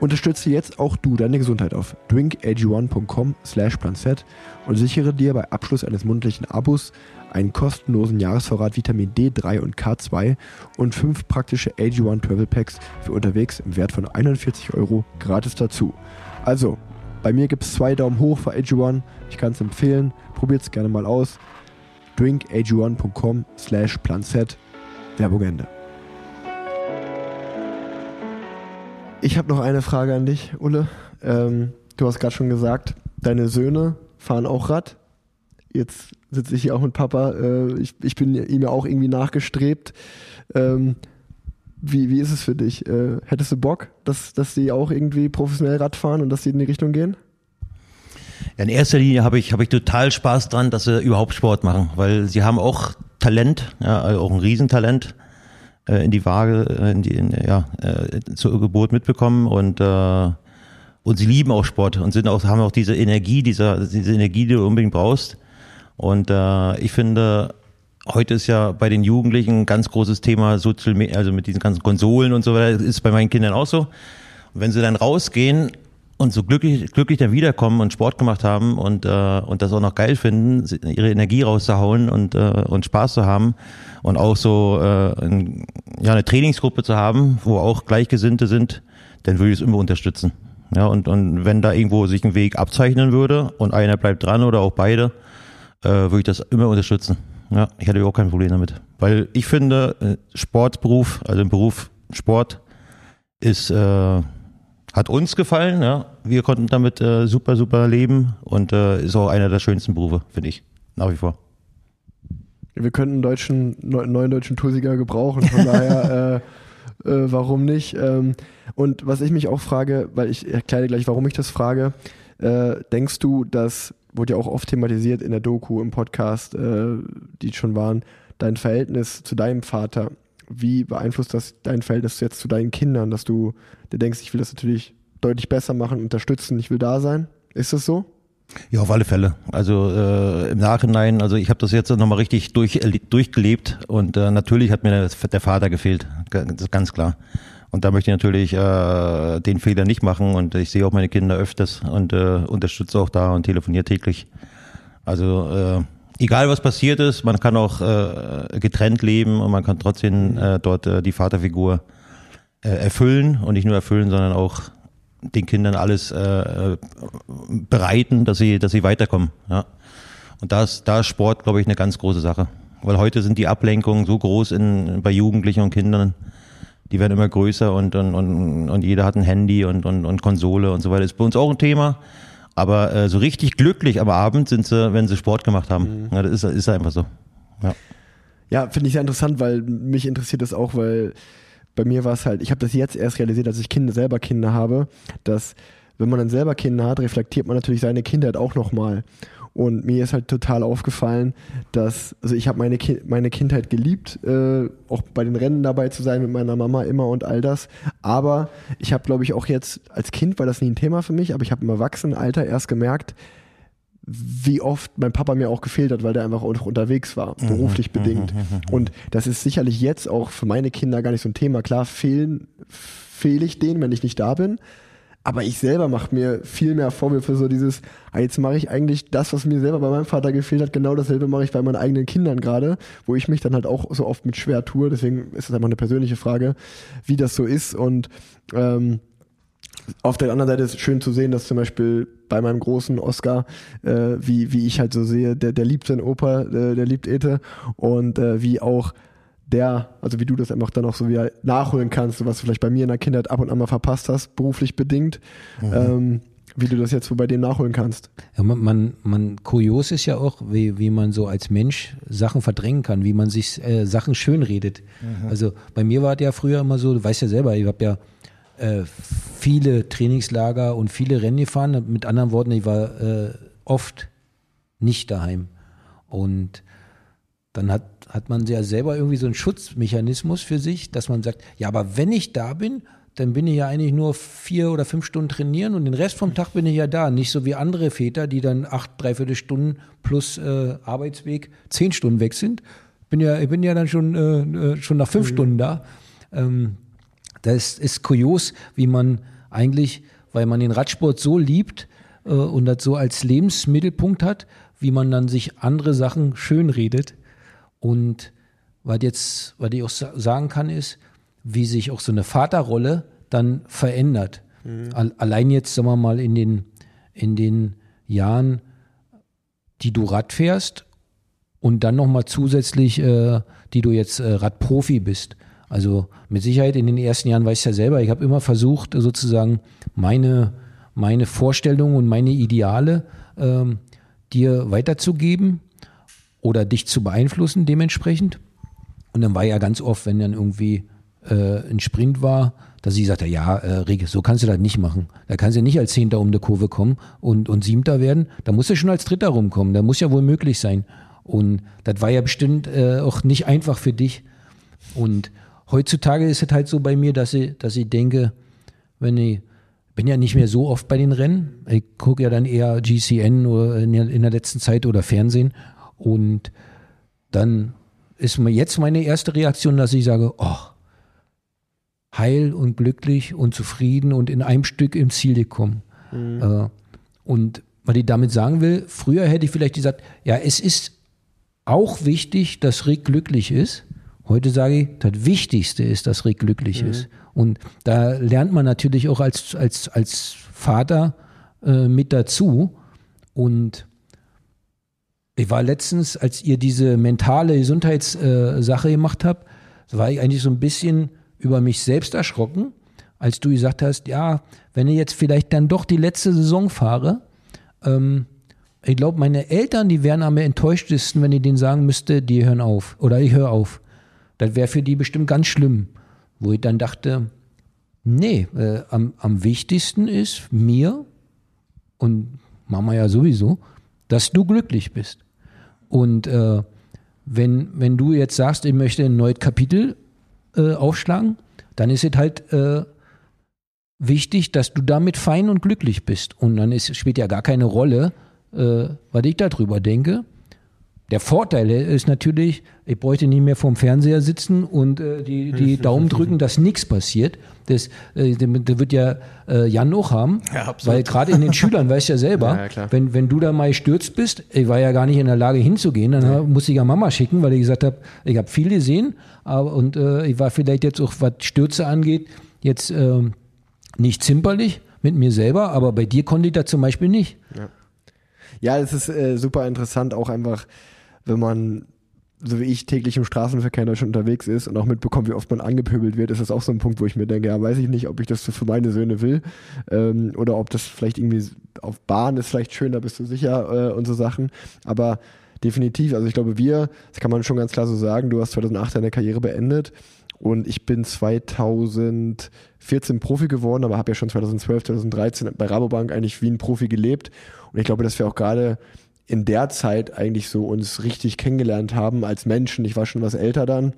Unterstütze jetzt auch du deine Gesundheit auf drinkag1.com slash planset und sichere dir bei Abschluss eines monatlichen Abos einen kostenlosen Jahresvorrat Vitamin D3 und K2 und fünf praktische AG1 Travel Packs für unterwegs im Wert von 41 Euro gratis dazu. Also, bei mir gibt es zwei Daumen hoch für AG1. Ich kann es empfehlen. Probiert es gerne mal aus. drinkag1.com slash planset. Werbung Ende. Ich habe noch eine Frage an dich, Ulle. Ähm, du hast gerade schon gesagt, deine Söhne fahren auch Rad. Jetzt sitze ich hier auch mit Papa. Äh, ich, ich bin ihm ja auch irgendwie nachgestrebt. Ähm, wie, wie ist es für dich? Äh, hättest du Bock, dass, dass sie auch irgendwie professionell Rad fahren und dass sie in die Richtung gehen? In erster Linie habe ich, habe ich total Spaß dran, dass sie überhaupt Sport machen, weil sie haben auch Talent, ja, auch ein Riesentalent in die Waage, äh, in die, in, ja, äh, zur Geburt mitbekommen und äh, und sie lieben auch Sport und sind auch haben auch diese Energie, dieser diese Energie, die du unbedingt brauchst. Und äh, ich finde, heute ist ja bei den Jugendlichen ein ganz großes Thema Social Media, also mit diesen ganzen Konsolen und so weiter, ist bei meinen Kindern auch so. Und wenn sie dann rausgehen und so glücklich, glücklich dann wiederkommen und Sport gemacht haben und, äh, und das auch noch geil finden, ihre Energie rauszuhauen und, äh, und Spaß zu haben und auch so äh, ein, ja, eine Trainingsgruppe zu haben, wo auch Gleichgesinnte sind, dann würde ich es immer unterstützen. Ja, und, und wenn da irgendwo sich ein Weg abzeichnen würde und einer bleibt dran oder auch beide, äh, würde ich das immer unterstützen. Ja, ich hätte überhaupt kein Problem damit. Weil ich finde, äh, Sportberuf, also ein Beruf Sport, ist, äh, hat uns gefallen. Ja. Wir konnten damit äh, super, super leben und äh, ist auch einer der schönsten Berufe, finde ich. Nach wie vor. Wir könnten einen deutschen, neu- neuen deutschen Toursiger gebrauchen, von daher, äh, äh, warum nicht? Ähm, und was ich mich auch frage, weil ich erkläre gleich, warum ich das frage, äh, denkst du, das wurde ja auch oft thematisiert in der Doku, im Podcast, äh, die schon waren, dein Verhältnis zu deinem Vater, wie beeinflusst das dein Verhältnis jetzt zu deinen Kindern, dass du dir denkst, ich will das natürlich deutlich besser machen, unterstützen, ich will da sein? Ist das so? Ja, auf alle Fälle. Also äh, im Nachhinein, also ich habe das jetzt nochmal richtig durch, äh, durchgelebt und äh, natürlich hat mir der, Vater gefehlt, ganz klar. Und da möchte ich natürlich äh, den Fehler nicht machen und ich sehe auch meine Kinder öfters und äh, unterstütze auch da und telefoniere täglich. Also äh, egal was passiert ist, man kann auch äh, getrennt leben und man kann trotzdem äh, dort äh, die Vaterfigur äh, erfüllen und nicht nur erfüllen, sondern auch den Kindern alles äh, bereiten, dass sie, dass sie weiterkommen. Ja. Und da ist, da ist Sport, glaube ich, eine ganz große Sache. Weil heute sind die Ablenkungen so groß in, bei Jugendlichen und Kindern, die werden immer größer und, und, und, und jeder hat ein Handy und, und, und Konsole und so weiter. Ist bei uns auch ein Thema. Aber äh, so richtig glücklich am Abend sind sie, wenn sie Sport gemacht haben. Ja, das ist, ist einfach so. Ja. Ja, finde ich sehr interessant, weil mich interessiert das auch, weil bei mir war es halt, ich habe das jetzt erst realisiert, als ich Kinder, selber Kinder habe, dass wenn man dann selber Kinder hat, reflektiert man natürlich seine Kindheit auch nochmal. Und mir ist halt total aufgefallen, dass, also ich habe meine, Ki meine Kindheit geliebt, äh, auch bei den Rennen dabei zu sein mit meiner Mama immer und all das. Aber ich habe, glaube ich, auch jetzt als Kind war das nie ein Thema für mich, aber ich habe im Erwachsenenalter erst gemerkt, wie oft mein Papa mir auch gefehlt hat, weil der einfach auch noch unterwegs war, beruflich bedingt. Und das ist sicherlich jetzt auch für meine Kinder gar nicht so ein Thema. Klar fehlen, fehle ich denen, wenn ich nicht da bin. Aber ich selber mache mir viel mehr Vorwürfe, so dieses, ah, jetzt mache ich eigentlich das, was mir selber bei meinem Vater gefehlt hat, genau dasselbe mache ich bei meinen eigenen Kindern gerade, wo ich mich dann halt auch so oft mit schwer tue. Deswegen ist es einfach eine persönliche Frage, wie das so ist. Und ähm, auf der anderen Seite ist es schön zu sehen, dass zum Beispiel bei meinem großen Oscar, äh, wie, wie ich halt so sehe, der, der liebt seinen Opa, äh, der liebt Ete und äh, wie auch der, also wie du das einfach dann auch so wieder nachholen kannst, was du vielleicht bei mir in der Kindheit ab und an mal verpasst hast, beruflich bedingt, ähm, wie du das jetzt so bei dem nachholen kannst. Ja, man, man, man, kurios ist ja auch, wie, wie man so als Mensch Sachen verdrängen kann, wie man sich äh, Sachen schönredet. Also bei mir war es ja früher immer so, du weißt ja selber, ich habe ja äh, viele Trainingslager und viele Rennen gefahren. Mit anderen Worten, ich war äh, oft nicht daheim. Und dann hat, hat man ja selber irgendwie so einen Schutzmechanismus für sich, dass man sagt, ja, aber wenn ich da bin, dann bin ich ja eigentlich nur vier oder fünf Stunden trainieren und den Rest vom Tag bin ich ja da. Nicht so wie andere Väter, die dann acht, dreiviertel Stunden plus äh, Arbeitsweg zehn Stunden weg sind. Bin ja, ich bin ja dann schon, äh, äh, schon nach fünf Stunden da. Ähm, das ist kurios, wie man eigentlich, weil man den Radsport so liebt äh, und das so als Lebensmittelpunkt hat, wie man dann sich andere Sachen schönredet. Und was jetzt, was ich auch sa- sagen kann, ist, wie sich auch so eine Vaterrolle dann verändert. Al- Allein jetzt, sagen wir mal, in den, in den Jahren, die du Rad fährst und dann nochmal zusätzlich, äh, die du jetzt äh, Radprofi bist. Also mit Sicherheit in den ersten Jahren weißt du ja selber, ich habe immer versucht, sozusagen meine, meine Vorstellungen und meine Ideale ähm, dir weiterzugeben oder dich zu beeinflussen dementsprechend. Und dann war ja ganz oft, wenn dann irgendwie äh, ein Sprint war, dass ich sagte, ja, äh, Rege, so kannst du das nicht machen. Da kannst du nicht als Zehnter um die Kurve kommen und, und Siebter werden. Da musst du schon als Dritter rumkommen. Da muss ja wohl möglich sein. Und das war ja bestimmt äh, auch nicht einfach für dich. Und heutzutage ist es halt so bei mir, dass ich, dass ich denke, wenn ich bin ja nicht mehr so oft bei den Rennen. Ich gucke ja dann eher GCN oder in der, in der letzten Zeit oder Fernsehen. Und dann ist mir jetzt meine erste Reaktion, dass ich sage, oh, heil und glücklich und zufrieden und in einem Stück im Ziel gekommen. Äh, und was ich damit sagen will, früher hätte ich vielleicht gesagt, ja, es ist auch wichtig, dass Rick glücklich ist. Heute sage ich, das Wichtigste ist, dass Rick glücklich ist. Und da lernt man natürlich auch als, als, als Vater äh, mit dazu. Und ich war letztens, als ihr diese mentale Gesundheitssache äh, gemacht habt, war ich eigentlich so ein bisschen über mich selbst erschrocken, als du gesagt hast, ja, wenn ich jetzt vielleicht dann doch die letzte Saison fahre, ähm, ich glaube, meine Eltern, die wären am enttäuschtesten, wenn ich denen sagen müsste, die hören auf oder ich höre auf. Das wäre für die bestimmt ganz schlimm. Wo ich dann dachte, nee, äh, am, am wichtigsten ist mir und Mama ja sowieso, dass du glücklich bist. Und äh, wenn, wenn du jetzt sagst, ich möchte ein neues Kapitel äh, aufschlagen, dann ist es halt äh, wichtig, dass du damit fein und glücklich bist. Und dann ist, spielt ja gar keine Rolle, äh, was ich darüber denke. Der Vorteil ist natürlich, ich bräuchte nicht mehr vorm Fernseher sitzen und äh, die, die Daumen drücken, dass nichts passiert. Das, äh, da wird ja äh, Jan auch haben, Ja, weil gerade in den Schülern, weißt du ja selber, Ja, ja, wenn, wenn du da mal gestürzt bist, ich war ja gar nicht in der Lage hinzugehen, dann musste ich ja Mama schicken, weil ich gesagt habe, ich habe viel gesehen aber, und äh, ich war vielleicht jetzt auch, was Stürze angeht, jetzt ähm, nicht zimperlich mit mir selber, aber bei dir konnte ich das zum Beispiel nicht. Ja, es ist äh, super interessant, auch einfach, wenn man, so wie ich, täglich im Straßenverkehr in Deutschland unterwegs ist und auch mitbekommt, wie oft man angepöbelt wird, ist das auch so ein Punkt, wo ich mir denke, ja, weiß ich nicht, ob ich das für meine Söhne will ähm, oder ob das vielleicht irgendwie auf Bahn ist vielleicht schön, da bist du sicher äh, und so Sachen, aber definitiv, also ich glaube, wir, das kann man schon ganz klar so sagen, du hast 2008 deine Karriere beendet und ich bin 2014 Profi geworden, aber habe ja schon 2012, 2013 bei Rabobank eigentlich wie ein Profi gelebt. Und ich glaube, dass wir auch gerade in der Zeit eigentlich so uns richtig kennengelernt haben als Menschen. Ich war schon was älter dann.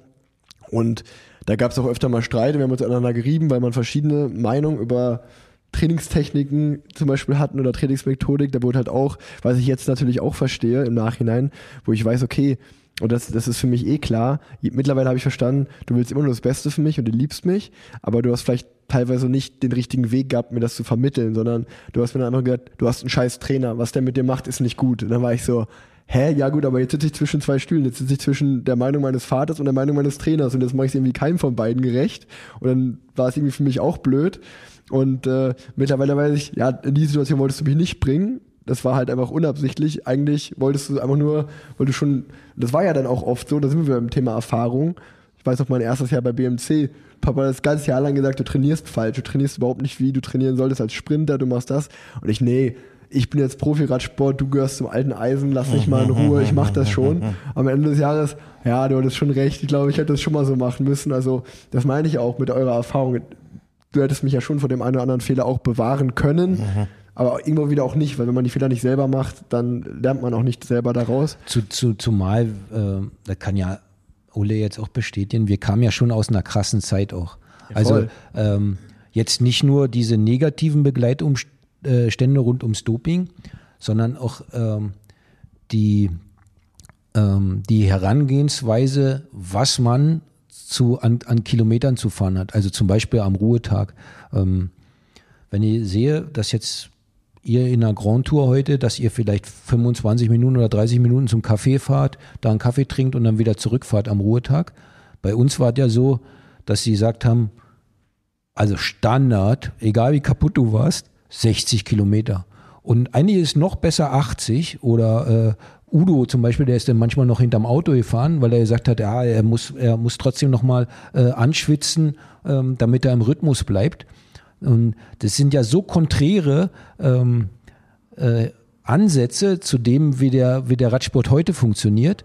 Und da gab es auch öfter mal Streit. Wir haben uns aneinander gerieben, weil man verschiedene Meinungen über Trainingstechniken zum Beispiel hatten oder Trainingsmethodik. Da wurde halt auch, was ich jetzt natürlich auch verstehe im Nachhinein, wo ich weiß, okay, und das, das ist für mich eh klar. Mittlerweile habe ich verstanden, du willst immer nur das Beste für mich und du liebst mich, aber du hast vielleicht teilweise nicht den richtigen Weg gehabt, mir das zu vermitteln, sondern du hast mir dann einfach gesagt, du hast einen scheiß Trainer, was der mit dir macht, ist nicht gut. Und dann war ich so, hä, ja gut, aber jetzt sitze ich zwischen zwei Stühlen, jetzt sitze ich zwischen der Meinung meines Vaters und der Meinung meines Trainers und jetzt mache ich irgendwie keinem von beiden gerecht. Und dann war es irgendwie für mich auch blöd. Und äh, mittlerweile weiß ich, ja, in die Situation wolltest du mich nicht bringen. Das war halt einfach unabsichtlich. Eigentlich wolltest du einfach nur, weil du schon, das war ja dann auch oft so, da sind wir beim Thema Erfahrung. Ich weiß noch, mein erstes Jahr bei BMC, Papa das ganze Jahr lang gesagt, du trainierst falsch, du trainierst überhaupt nicht, wie du trainieren solltest als Sprinter, du machst das. Und ich, nee, ich bin jetzt Profi-Radsport, du gehörst zum alten Eisen, lass mich mal in Ruhe, ich mach das schon. Am Ende des Jahres, ja, du hattest schon recht, ich glaube, ich hätte das schon mal so machen müssen. Also, das meine ich auch mit eurer Erfahrung. Du hättest mich ja schon vor dem einen oder anderen Fehler auch bewahren können, aber irgendwo wieder auch nicht, weil wenn man die Fehler nicht selber macht, dann lernt man auch nicht selber daraus. Zu, zu, zumal, äh, das kann ja Ole jetzt auch bestätigen, wir kamen ja schon aus einer krassen Zeit auch. also voll. ähm, jetzt nicht nur diese negativen Begleitumstände rund ums Doping, sondern auch ähm, die, ähm, die Herangehensweise, was man zu, an, an Kilometern zu fahren hat. Also zum Beispiel am Ruhetag. Ähm, wenn ich sehe, dass jetzt ihr in einer Grand Tour heute, dass ihr vielleicht 25 Minuten oder 30 Minuten zum Café fahrt, da einen Kaffee trinkt und dann wieder zurückfahrt am Ruhetag. Bei uns war es ja so, dass sie gesagt haben, also Standard, egal wie kaputt du warst, 60 Kilometer. Und eigentlich ist noch besser 80 oder äh, Udo zum Beispiel, der ist dann manchmal noch hinterm Auto gefahren, weil er gesagt hat, ja, er muss, er muss trotzdem noch mal äh, anschwitzen, ähm, damit er im Rhythmus bleibt. Und das sind ja so konträre ähm, äh, Ansätze zu dem, wie der, wie der Radsport heute funktioniert.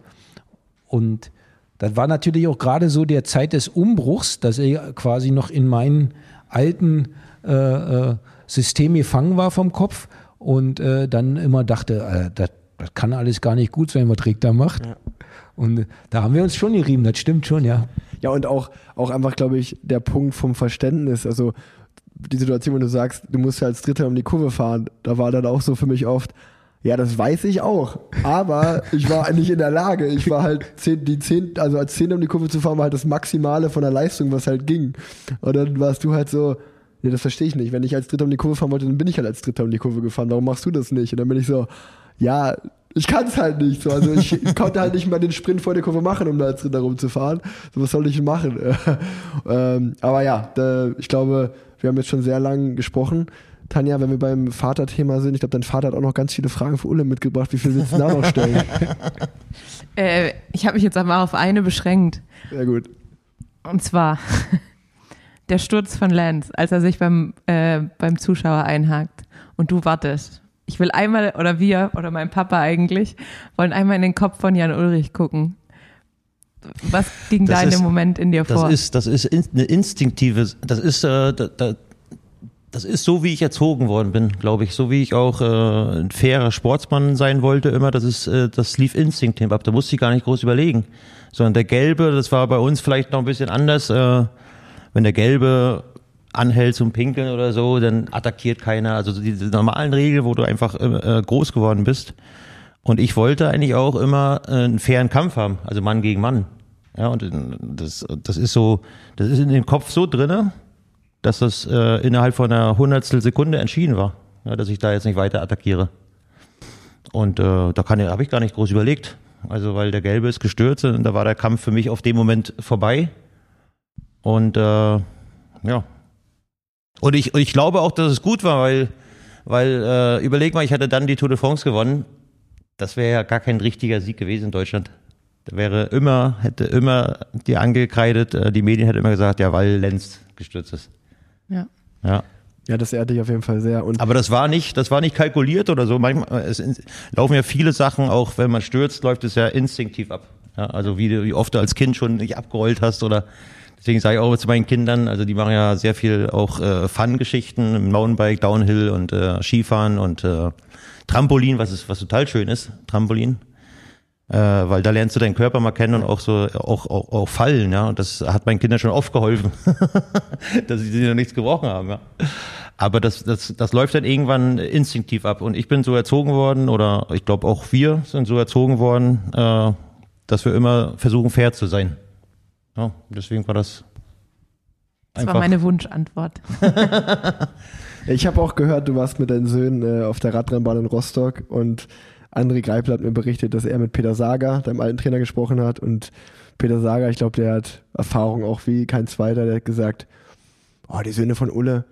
Und das war natürlich auch gerade so der Zeit des Umbruchs, dass er quasi noch in meinen alten äh, äh, System gefangen war vom Kopf und äh, dann immer dachte, äh, das, das kann alles gar nicht gut sein, was Rick da macht. Und äh, da haben wir uns schon gerieben, das stimmt schon, ja. Ja, und auch, auch einfach, glaube ich, der Punkt vom Verständnis. Also die Situation, wenn du sagst, du musst ja als Dritter um die Kurve fahren, da war dann auch so für mich oft, ja, das weiß ich auch. Aber ich war nicht in der Lage. Ich war halt zehn, die zehn, also als Zehnter um die Kurve zu fahren, war halt das Maximale von der Leistung, was halt ging. Und dann warst du halt so, nee, das verstehe ich nicht. Wenn ich als Dritter um die Kurve fahren wollte, dann bin ich halt als Dritter um die Kurve gefahren. Warum machst du das nicht? Und dann bin ich so, ja, ich kann es halt nicht. So. Also ich konnte halt nicht mal den Sprint vor der Kurve machen, um da als Dritter rumzufahren. So, was soll ich machen? ähm, aber ja, da, ich glaube, wir haben jetzt schon sehr lang gesprochen. Tanja, wenn wir beim Vaterthema sind, ich glaube, dein Vater hat auch noch ganz viele Fragen für Ulle mitgebracht. Wie viel willst du da noch stellen? Äh, ich habe mich jetzt aber auf eine beschränkt. Sehr gut. Und zwar der Sturz von Lance, als er sich beim, äh, beim Zuschauer einhakt und du wartest. Ich will einmal, oder wir, oder mein Papa eigentlich, wollen einmal in den Kopf von Jan Ulrich gucken. Was ging Das da in dem Moment in dir Das vor? ist, das ist in, eine instinktive, das ist, äh, da, da, das ist so, wie ich erzogen worden bin, glaube ich. So wie ich auch äh, ein fairer Sportsmann sein wollte immer, das ist, äh, das lief instinktiv ab. Da musste ich gar nicht groß überlegen. Sondern der Gelbe, das war bei uns vielleicht noch ein bisschen anders. Äh, wenn der Gelbe anhält zum Pinkeln oder so, dann attackiert keiner. Also so diese normalen Regeln, wo du einfach äh, groß geworden bist. Und ich wollte eigentlich auch immer äh, einen fairen Kampf haben, also Mann gegen Mann. Ja, und äh, das, das ist so, das ist in dem Kopf so drinne, dass das äh, innerhalb von einer Hundertstel Sekunde entschieden war, ja, dass ich da jetzt nicht weiter attackiere. Und äh, da kann habe ich gar nicht groß überlegt. Also weil der Gelbe ist gestürzt und da war der Kampf für mich auf dem Moment vorbei. Und äh, ja. Und ich, ich glaube auch, dass es gut war, weil, weil äh, überleg mal, ich hätte dann die Tour de France gewonnen. Das wäre ja gar kein richtiger Sieg gewesen in Deutschland. Da wäre immer, hätte immer die angekreidet, äh, die Medien hätten immer gesagt, ja, weil Lenz gestürzt ist. ja. Ja. Ja, das ehrt dich auf jeden Fall sehr. Und Aber das war nicht, das war nicht kalkuliert oder so. Manchmal es in- laufen ja viele Sachen, auch wenn man stürzt, läuft es ja instinktiv ab. Ja, also wie, du- wie oft du als Kind schon nicht abgerollt hast oder deswegen sage ich auch zu meinen Kindern, also die machen ja sehr viel auch äh, Fun-Geschichten Mountainbike, Downhill und äh, Skifahren und äh, Trampolin, was ist, was total schön ist, Trampolin. Äh, weil da lernst du deinen Körper mal kennen und auch so auch, auch, auch fallen, ja. Und das hat meinen Kindern schon oft geholfen, dass sie noch nichts gebrochen haben, ja. Aber das, das, das läuft dann irgendwann instinktiv ab. Und ich bin so erzogen worden, oder ich glaube auch wir sind so erzogen worden, äh, dass wir immer versuchen, fair zu sein. Ja, deswegen war das Das war meine Wunschantwort. ich habe auch gehört, du warst mit deinen Söhnen äh, auf der Radrennbahn in Rostock und André Greipel hat mir berichtet, dass er mit Peter Sager, deinem alten Trainer, gesprochen hat. Und Peter Sager, ich glaube, der hat Erfahrung auch wie kein zweiter, der hat gesagt, oh, die Söhne von Ulle,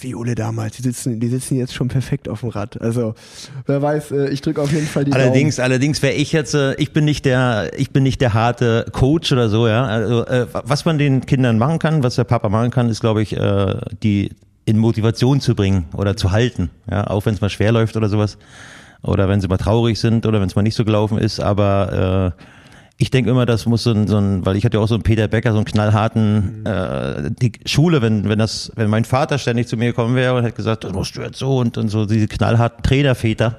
wie Ulle damals, die sitzen, die sitzen jetzt schon perfekt auf dem Rad. Also, wer weiß, äh, ich drücke auf jeden Fall die Allerdings, allerdings wäre ich jetzt, äh, ich bin nicht der, ich bin nicht der harte Coach oder so, ja. Also, äh, was man den Kindern machen kann, was der Papa machen kann, ist, glaube ich, die in Motivation zu bringen oder zu halten, ja, auch wenn es mal schwer läuft oder sowas, oder wenn sie mal traurig sind oder wenn es mal nicht so gelaufen ist, aber äh, ich denke immer, das muss so ein, so ein, weil ich hatte ja auch so einen Peter Becker, so einen knallharten äh, die Schule, wenn wenn das, wenn mein Vater ständig zu mir gekommen wäre und hätte gesagt, das musst du jetzt so und, und so diese knallharten Trainerväter,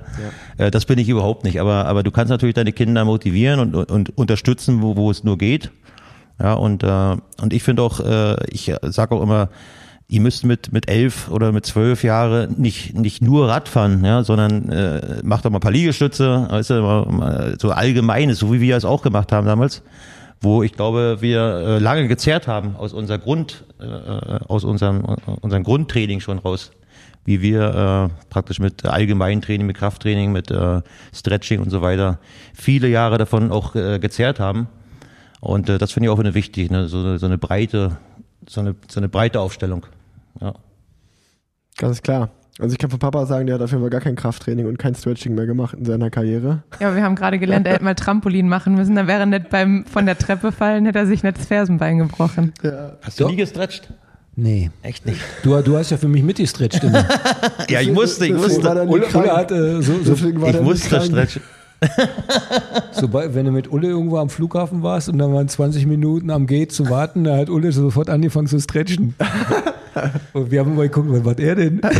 äh, das bin ich überhaupt nicht. Aber aber du kannst natürlich deine Kinder motivieren und und, und unterstützen, wo wo es nur geht. Ja und äh, und ich finde auch, äh, ich sage auch immer, ihr müsst mit mit elf oder mit zwölf Jahre nicht nicht nur Radfahren, ja, sondern äh, macht doch mal ein paar Liegestütze, weißt du, mal, mal so allgemeines, so wie wir es auch gemacht haben damals, wo ich glaube wir äh, lange gezerrt haben aus unser Grund äh, aus unserem unserem Grundtraining schon raus, wie wir äh, praktisch mit allgemeinen Training, mit Krafttraining, mit äh, Stretching und so weiter viele Jahre davon auch äh, gezerrt haben. Und äh, das finde ich auch eine wichtig, ne? so, so eine breite, so eine, so eine breite Aufstellung. Ja. Ganz klar. Also ich kann von Papa sagen, der hat auf jeden Fall gar kein Krafttraining und kein Stretching mehr gemacht in seiner Karriere. Ja, wir haben gerade gelernt, er hätte mal Trampolin machen müssen. Dann wäre er nicht beim von der Treppe fallen, hätte er sich nicht das Fersenbein gebrochen. Hast du Doch. nie gestretcht? Nee. Echt nicht. Du, du hast ja für mich mitgestretcht immer. Ja, ich musste, ich musste. Ulle. Ulle hat äh, so, so, Ich musste stretchen. sobald, wenn du mit Ulle irgendwo am Flughafen warst und dann waren 20 Minuten am Gate zu warten, da hat Ulle sofort angefangen zu stretchen. und wir haben immer geguckt, was macht er denn?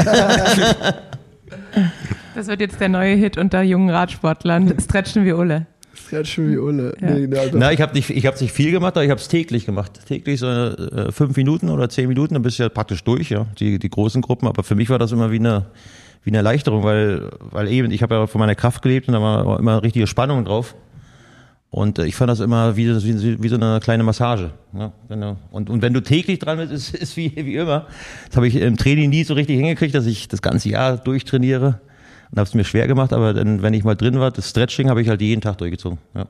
Das wird jetzt der neue Hit unter jungen Radsportlern. Stretchen wir Ulle. Stretchen wie Ulle. Ja. Nee, na. Na, ich habe nicht, ich habe nicht viel gemacht, aber ich habe es täglich gemacht. Täglich so äh, fünf Minuten oder zehn Minuten, dann bist du ja praktisch durch, ja, die, die großen Gruppen. Aber für mich war das immer wie eine, wie eine Erleichterung, weil, weil eben, ich habe ja von meiner Kraft gelebt und da war immer richtige Spannung drauf. Und äh, ich fand das immer wie, wie, wie so eine kleine Massage. Ne? Und, und wenn du täglich dran bist, ist es wie, wie immer. Das habe ich im Training nie so richtig hingekriegt, dass ich das ganze Jahr durchtrainiere. Und habe es mir schwer gemacht, aber dann, wenn ich mal drin war, das Stretching habe ich halt jeden Tag durchgezogen. Ja.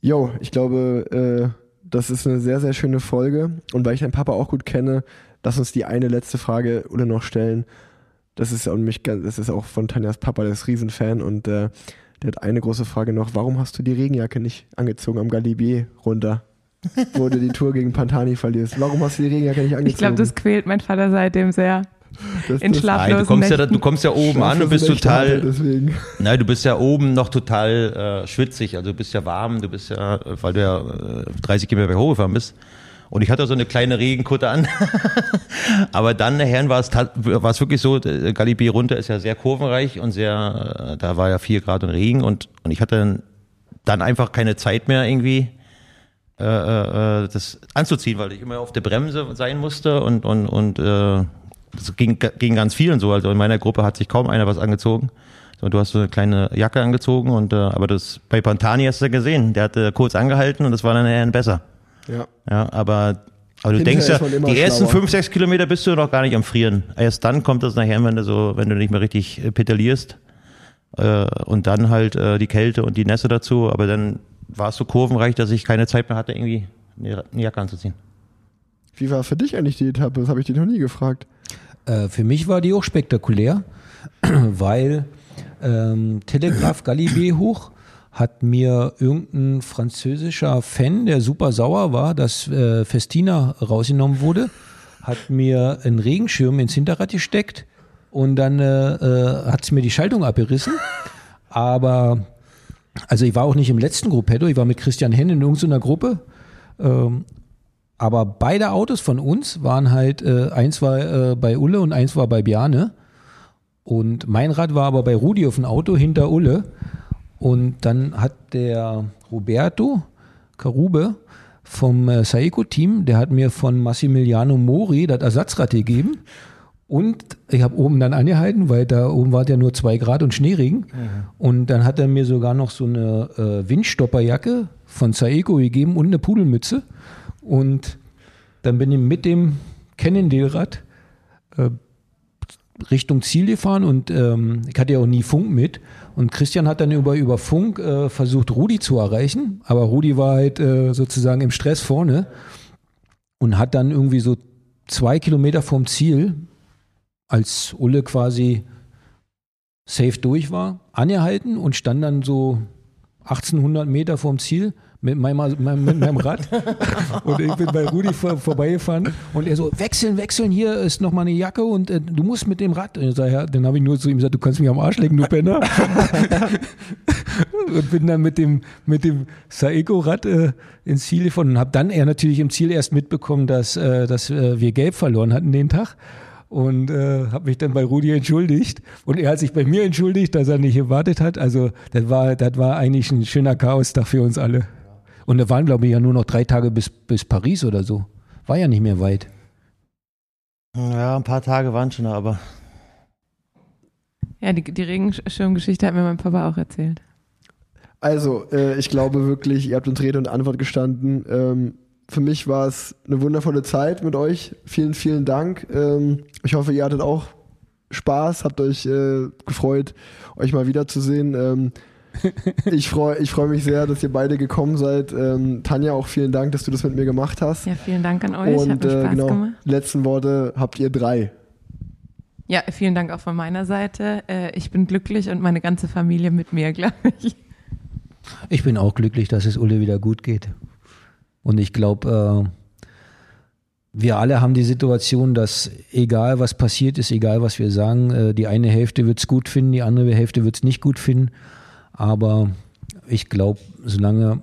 Jo, ich glaube, äh, das ist eine sehr, sehr schöne Folge. Und weil ich deinen Papa auch gut kenne, lass uns die eine letzte Frage oder noch stellen. Das ist, mich, das ist auch von Tanjas Papa, der ist Riesenfan und äh, der hat eine große Frage noch. Warum hast du die Regenjacke nicht angezogen am Galibier runter, wo du die Tour gegen Pantani verlierst? Warum hast du die Regenjacke nicht angezogen? Ich glaube, das quält mein Vater seitdem sehr. Das- in das- Nein, du kommst ja, da- du Nächten. kommst ja oben an und bist hatte, total, Deswegen. nein, du bist ja oben noch total äh, schwitzig. Also du bist ja warm, du bist ja, äh, weil du ja äh, 30 Kilometer hochgefahren bist. Und ich hatte so eine kleine Regenkutte an. Aber dann nachher war es, war es wirklich so, der Galibier runter ist ja sehr kurvenreich und sehr, äh, da war ja vier Grad und Regen und, und ich hatte dann, einfach keine Zeit mehr irgendwie äh, äh, das anzuziehen, weil ich immer auf der Bremse sein musste und, und, und äh, das ging, ging ganz vielen so. Also in meiner Gruppe hat sich kaum einer was angezogen. So, du hast so eine kleine Jacke angezogen und äh, aber das bei Pantani hast du gesehen, der hatte kurz angehalten und das war dann eher besser. Ja. Ja, aber, aber du Hinterher denkst ja, die ersten schlauer. fünf, sechs Kilometer bist du noch gar nicht am Frieren. Erst dann kommt das nachher, wenn du so, wenn du nicht mehr richtig äh, pedalierst. Äh, und dann halt äh, die Kälte und die Nässe dazu. Aber dann war es so kurvenreich, dass ich keine Zeit mehr hatte, irgendwie eine eine Jacke anzuziehen. Wie war für dich eigentlich die Etappe? Das habe ich dich noch nie gefragt. Äh, für mich war die auch spektakulär, weil ähm, Telegraph Galibier hoch hat mir irgendein französischer Fan, der super sauer war, dass äh, Festina rausgenommen wurde, hat mir einen Regenschirm ins Hinterrad gesteckt und dann äh, äh, hat es mir die Schaltung abgerissen. Aber also ich war auch nicht im letzten Gruppetto, ich war mit Christian Henn in irgendeiner Gruppe. Ähm, aber beide Autos von uns waren halt, äh, eins war äh, bei Ulle und eins war bei Bjane. Und mein Rad war aber bei Rudi auf dem Auto hinter Ulle. Und dann hat der Roberto Carube vom äh, Saeco-Team, der hat mir von Massimiliano Mori das Ersatzrad gegeben. Und ich habe oben dann angehalten, weil da oben war ja nur zwei Grad und Schneeregen. Und dann hat er mir sogar noch so eine äh, Windstopperjacke von Saeco gegeben und eine Pudelmütze. Und dann bin ich mit dem Cannondale-Rad äh, Richtung Ziel gefahren und ähm, ich hatte ja auch nie Funk mit. Und Christian hat dann über, über Funk äh, versucht, Rudi zu erreichen, aber Rudi war halt äh, sozusagen im Stress vorne und hat dann irgendwie so zwei Kilometer vom Ziel, als Ulle quasi safe durch war, angehalten und stand dann so 1800 Meter vom Ziel mit meinem, meinem, mit meinem Rad und ich bin bei Rudi vor, vorbeigefahren und er so, wechseln, wechseln, hier ist noch mal eine Jacke und äh, du musst mit dem Rad. Und ich sag, ja, dann habe ich nur zu ihm gesagt, du kannst mich am Arsch legen, du Penner. und bin dann mit dem, mit dem Saeco-Rad äh, ins Ziel gefahren und habe dann er natürlich im Ziel erst mitbekommen, dass, äh, dass äh, wir gelb verloren hatten den Tag und äh, habe mich dann bei Rudi entschuldigt und er hat sich bei mir entschuldigt, dass er nicht gewartet hat. Also das war, das war eigentlich ein schöner Chaostag für uns alle. Und da waren glaube ich ja nur noch drei Tage bis, bis Paris oder so. War ja nicht mehr weit. Ja, ein paar Tage waren schon, aber Ja, die, die Regenschirmgeschichte hat mir mein Papa auch erzählt. Also, äh, ich glaube wirklich, ihr habt uns Rede und Antwort gestanden. Ähm, für mich war es eine wundervolle Zeit mit euch. Vielen, vielen Dank. Ähm, ich hoffe, ihr hattet auch Spaß, habt euch äh, gefreut, euch mal wiederzusehen. Ähm, ich freue ich freu mich sehr, dass ihr beide gekommen seid. Ähm, Tanja, auch vielen Dank, dass du das mit mir gemacht hast. Ja, vielen Dank an euch. Und äh, Spaß genau, gemacht. letzten Worte habt ihr drei. Ja, vielen Dank auch von meiner Seite. Äh, ich bin glücklich und meine ganze Familie mit mir, glaube ich. Ich bin auch glücklich, dass es Ulle wieder gut geht. Und ich glaube, äh, wir alle haben die Situation, dass egal was passiert ist, egal was wir sagen, äh, die eine Hälfte wird es gut finden, die andere Hälfte wird es nicht gut finden. Aber ich glaube, solange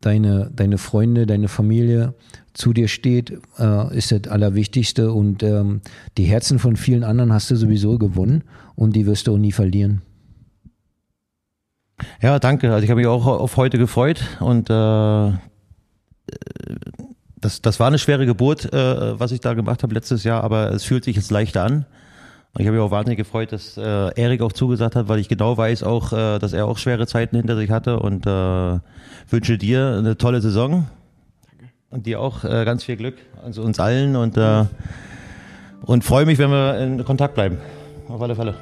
deine, deine Freunde, deine Familie zu dir steht, äh, ist das Allerwichtigste. Und ähm, die Herzen von vielen anderen hast du sowieso gewonnen und die wirst du auch nie verlieren. ja, danke. Also ich habe mich auch auf heute gefreut und äh, das, das war eine schwere Geburt, äh, was ich da gemacht habe letztes Jahr, aber es fühlt sich jetzt leichter an. Und ich habe mich auch wahnsinnig gefreut, dass äh, Erik auch zugesagt hat, weil ich genau weiß auch, äh, dass er auch schwere Zeiten hinter sich hatte und äh, wünsche dir eine tolle Saison. Und dir auch äh, ganz viel Glück, also uns allen und, äh, und freue mich, wenn wir in Kontakt bleiben. Auf alle Fälle.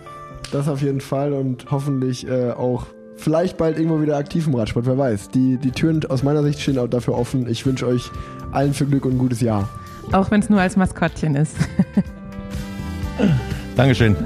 Das auf jeden Fall und hoffentlich äh, auch vielleicht bald irgendwo wieder aktiv im Radsport, wer weiß. Die, die Türen aus meiner Sicht stehen auch dafür offen. Ich wünsche euch allen viel Glück und ein gutes Jahr. Auch wenn es nur als Maskottchen ist. Dankeschön.